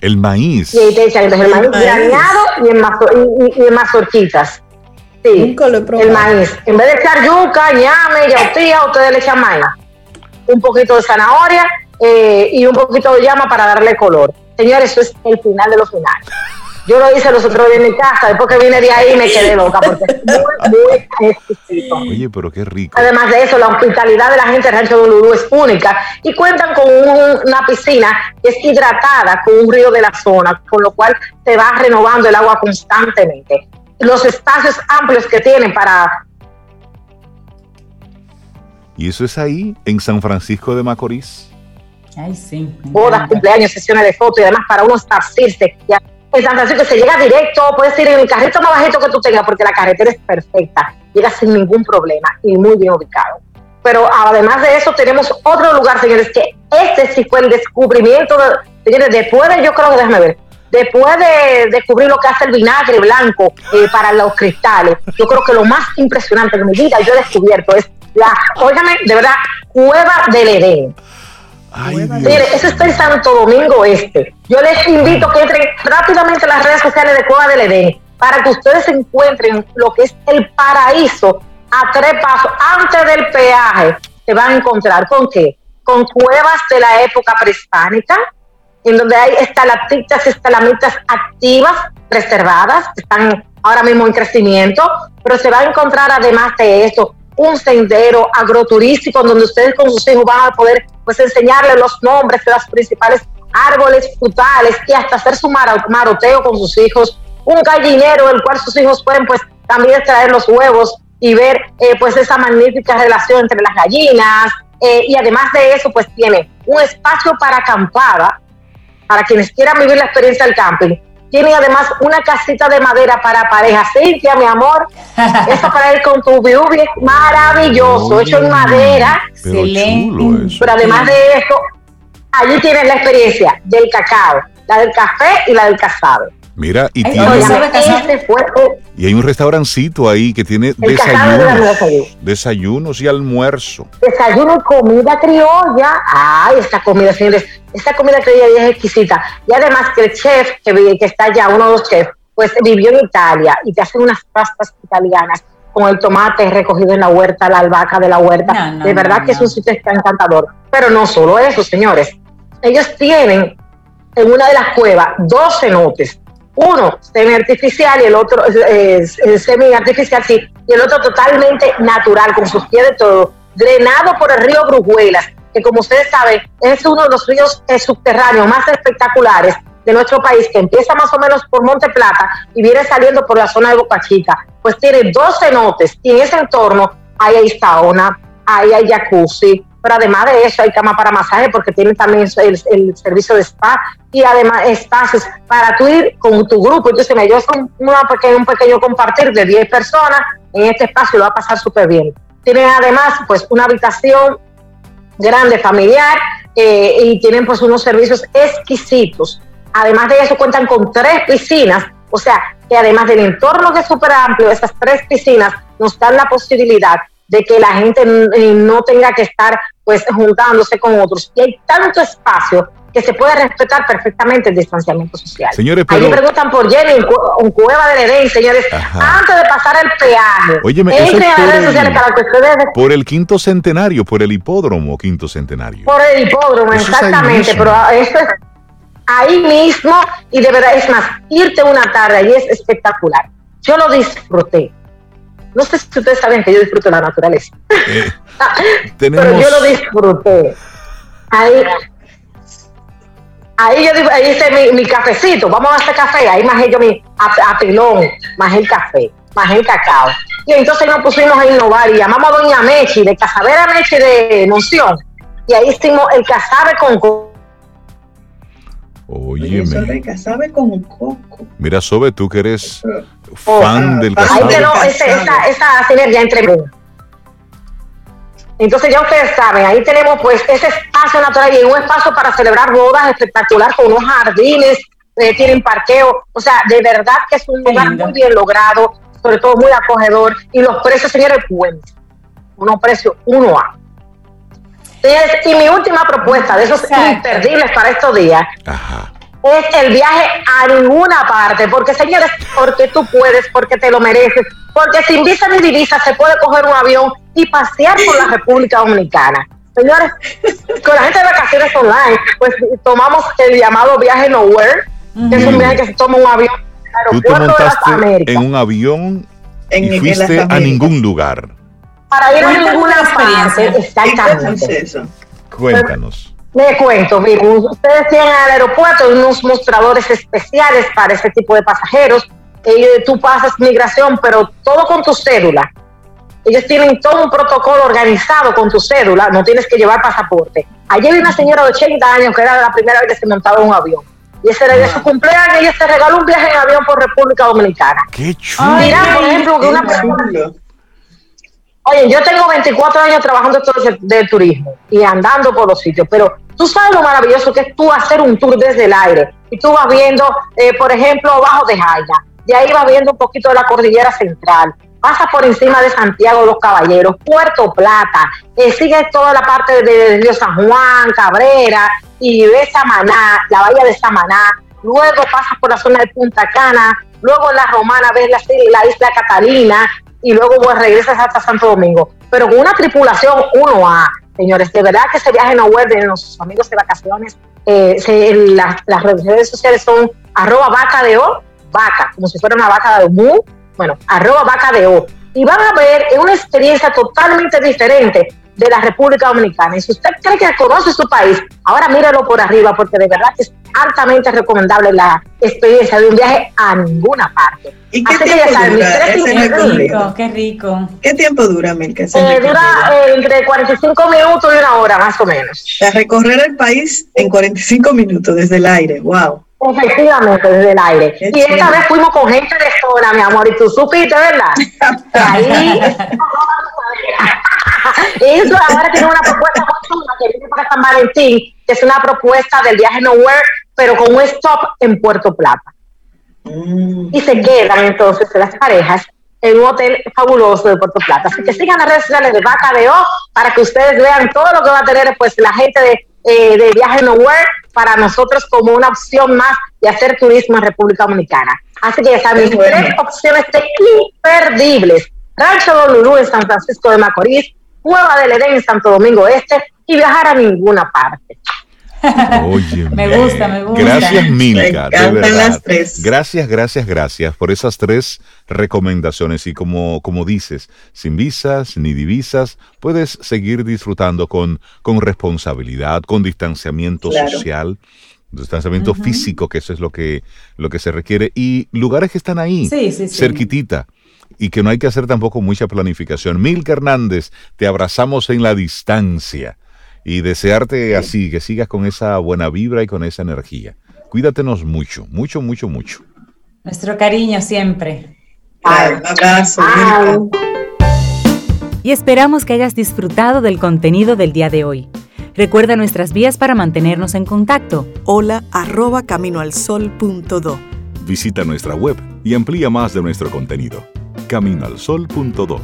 El maíz. Y ahí te echan entonces, el, maíz, maíz graneado y en, mazo, y, y en mazorquitas. Sí, el maíz. En vez de echar yuca, ñame, yautía, ustedes le echan maíz. Un poquito de zanahoria eh, y un poquito de llama para darle color. Señores, eso es el final de los finales. [laughs] Yo lo hice los otros días en mi casa, después que vine de ahí me quedé loca, porque es muy, muy exquisito. Oye, pero qué rico. Además de eso, la hospitalidad de la gente de Rancho de Lulú es única y cuentan con un, una piscina que es hidratada con un río de la zona, con lo cual se va renovando el agua constantemente. Los espacios amplios que tienen para... ¿Y eso es ahí, en San Francisco de Macorís? Ay, sí. Bodas, cumpleaños, sesiones de fotos y además para uno esparcirse. En San Francisco se llega directo, puedes ir en el carrito más bajito que tú tengas porque la carretera es perfecta, llega sin ningún problema y muy bien ubicado. Pero además de eso tenemos otro lugar, señores, que este sí fue el descubrimiento, de, señores, después de, yo creo que déjame ver, después de descubrir lo que hace el vinagre blanco eh, para los cristales, yo creo que lo más impresionante de mi vida yo he descubierto es la, óigame, de verdad, cueva del Edén. Mire, eso está en Santo Domingo Este. Yo les invito a que entren rápidamente a las redes sociales de Cueva del Edén para que ustedes encuentren lo que es el paraíso a tres pasos antes del peaje. Se van a encontrar con qué? Con cuevas de la época prehispánica, en donde hay estalactitas y estalamitas activas, reservadas, que están ahora mismo en crecimiento, pero se va a encontrar además de eso un sendero agroturístico donde ustedes con sus hijos van a poder pues enseñarles los nombres de los principales árboles frutales y hasta hacer su maroteo con sus hijos, un gallinero el cual sus hijos pueden pues también extraer los huevos y ver eh, pues esa magnífica relación entre las gallinas eh, y además de eso pues tiene un espacio para acampada para quienes quieran vivir la experiencia del camping tienen además una casita de madera para pareja. Cintia, mi amor, [laughs] esto para ir con tu es maravilloso, Oye, hecho en madera. Pero chulo eso. Pero además de eso, allí tienes la experiencia del cacao, la del café y la del casado. Mira, y tiene, Este y hay un restaurancito ahí que tiene desayunos, desayuno. desayunos y almuerzo. desayuno y comida criolla. Ay, esta comida, señores, esta comida criolla es exquisita. Y además que el chef que, está allá, uno de los chefs, pues vivió en Italia y te hacen unas pastas italianas con el tomate recogido en la huerta, la albahaca de la huerta. No, no, de verdad no, que es un sitio está encantador. Pero no solo eso, señores. Ellos tienen en una de las cuevas dos cenotes. Uno semi artificial y el otro semi artificial, sí, y el otro totalmente natural, con sus pies de todo, drenado por el río Brujuelas, que como ustedes saben, es uno de los ríos eh, subterráneos más espectaculares de nuestro país, que empieza más o menos por Monte Plata y viene saliendo por la zona de Boca Chica. Pues tiene dos cenotes y en ese entorno hay sauna, ahí hay jacuzzi, pero además de eso hay cama para masaje porque tienen también el, servicio de spa y además espacios para tú ir con tu grupo. Entonces me yo con una pequeña, un pequeño compartir de 10 personas en este espacio lo va a pasar súper bien. Tienen además pues una habitación grande familiar eh, y tienen pues unos servicios exquisitos. Además de eso cuentan con tres piscinas, o sea que además del entorno que es súper amplio, esas tres piscinas nos dan la posibilidad de que la gente eh, no tenga que estar pues juntándose con otros. Y hay tanto espacio que se puede respetar perfectamente el distanciamiento social. Señores, Ahí pero preguntan por Jenny en Cueva del Edén, señores, Ajá. antes de pasar el peaje. Óyeme, eso es por el- sociales para que ustedes por el quinto centenario, por el hipódromo quinto centenario. por el hipódromo, Eso ahí exactamente, pero esto es ahí mismo y de verdad es más, irte una tarde ahí es espectacular. Yo lo disfruté. No sé si ustedes saben que yo disfruto la naturaleza. Eh, [laughs] Pero yo lo disfruté. Ahí, ahí yo ahí hice mi, mi, cafecito, vamos a hacer café, ahí más yo mi apilón, más el café, más el cacao. Y entonces nos pusimos a innovar y llamamos a Doña Mechi, de Casabera Mechi de Noción, y ahí hicimos el casabe con Oye, casabe con coco. Mira, Sobe, tú que eres fan del casabe. Ahí quedó esa, esa sinergia entre entonces ya ustedes saben, ahí tenemos pues ese espacio natural y un espacio para celebrar bodas espectacular con unos jardines, eh, tienen parqueo, o sea, de verdad que es un lugar muy bien logrado, sobre todo muy acogedor. Y los precios, señores, buenos, unos precios 1A. Y mi última propuesta de esos imperdibles para estos días es el viaje a ninguna parte, porque señores, porque tú puedes, porque te lo mereces, porque sin visa ni divisa se puede coger un avión y pasear por la República Dominicana. Señores, con la gente de vacaciones online, pues tomamos el llamado viaje nowhere, que es un viaje que se toma un avión Tú te montaste en un avión y fuiste a ningún lugar. Para ir a ninguna parte, exactamente. Cuéntanos. Me cuento, miren, ustedes tienen al aeropuerto unos mostradores especiales para ese tipo de pasajeros. Ellos, tú pasas migración, pero todo con tu cédula. Ellos tienen todo un protocolo organizado con tu cédula, no tienes que llevar pasaporte. Ayer vi una señora de 80 años que era la primera vez que se montaba en un avión. Y ese era de su cumpleaños y ella se regaló un viaje en avión por República Dominicana. ¡Qué chulo! Mira, por ejemplo, que una persona... Oye, yo tengo 24 años trabajando el, del turismo y andando por los sitios, pero tú sabes lo maravilloso que es tú hacer un tour desde el aire. Y tú vas viendo, eh, por ejemplo, Bajo de Jaya, de ahí vas viendo un poquito de la cordillera central, pasas por encima de Santiago de los Caballeros, Puerto Plata, eh, sigues toda la parte de, Río San Juan, Cabrera, y ves Samaná, la bahía de Samaná, luego pasas por la zona de Punta Cana, luego en la Romana ves la, la isla Catalina, y luego pues, regresas hasta Santo Domingo. Pero con una tripulación 1A, señores, de verdad que ese viaje no vuelve nuestros amigos de vacaciones, eh, las, redes sociales son arroba vaca de o, vaca, como si fuera una vaca de mu, bueno, arroba vaca de o. Y van a ver una experiencia totalmente diferente de la República Dominicana. Y si usted cree que conoce su país, ahora mírelo por arriba, porque de verdad que es altamente recomendable la experiencia de un viaje a ninguna parte. ¿Y qué tiempo dura? Qué rico, qué rico. ¿Qué tiempo dura, Milka? Eh, dura eh, entre 45 minutos y una hora, más o menos. O recorrer el país en 45 minutos desde el aire, wow. Efectivamente, desde el aire. y esta vez fuimos con gente de zona, mi amor, y tú supiste, ¿verdad? Ahí. [laughs] Eso ahora tiene una propuesta que viene para San Valentín, que es una propuesta del viaje Nowhere, pero con un stop en Puerto Plata. Mm. Y se quedan entonces las parejas en un hotel fabuloso de Puerto Plata. Así que sigan las redes sociales de Vaca de O para que ustedes vean todo lo que va a tener pues la gente de, eh, de Viaje Nowhere para nosotros como una opción más de hacer turismo en República Dominicana. Así que ya saben, tres opciones de imperdibles. Rancho Lulú en San Francisco de Macorís, Cueva del Edén en Santo Domingo Este y viajar a ninguna parte. Oye, me gusta, me gusta. Gracias, Milka. De verdad. Gracias, gracias, gracias por esas tres recomendaciones. Y como, como dices, sin visas ni divisas, puedes seguir disfrutando con, con responsabilidad, con distanciamiento social distanciamiento físico, que eso es lo que, lo que se requiere, y lugares que están ahí, cerquitita, y que no hay que hacer tampoco mucha planificación. Milka Hernández, te abrazamos en la distancia y desearte así, que sigas con esa buena vibra y con esa energía. Cuídatenos mucho, mucho, mucho, mucho. Nuestro cariño siempre. un abrazo. Y esperamos que hayas disfrutado del contenido del día de hoy. Recuerda nuestras vías para mantenernos en contacto. Hola arroba caminoalsol.do. Visita nuestra web y amplía más de nuestro contenido. Caminoalsol.do.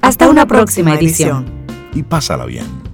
Hasta, una, próxima, edición. Y pásala bien.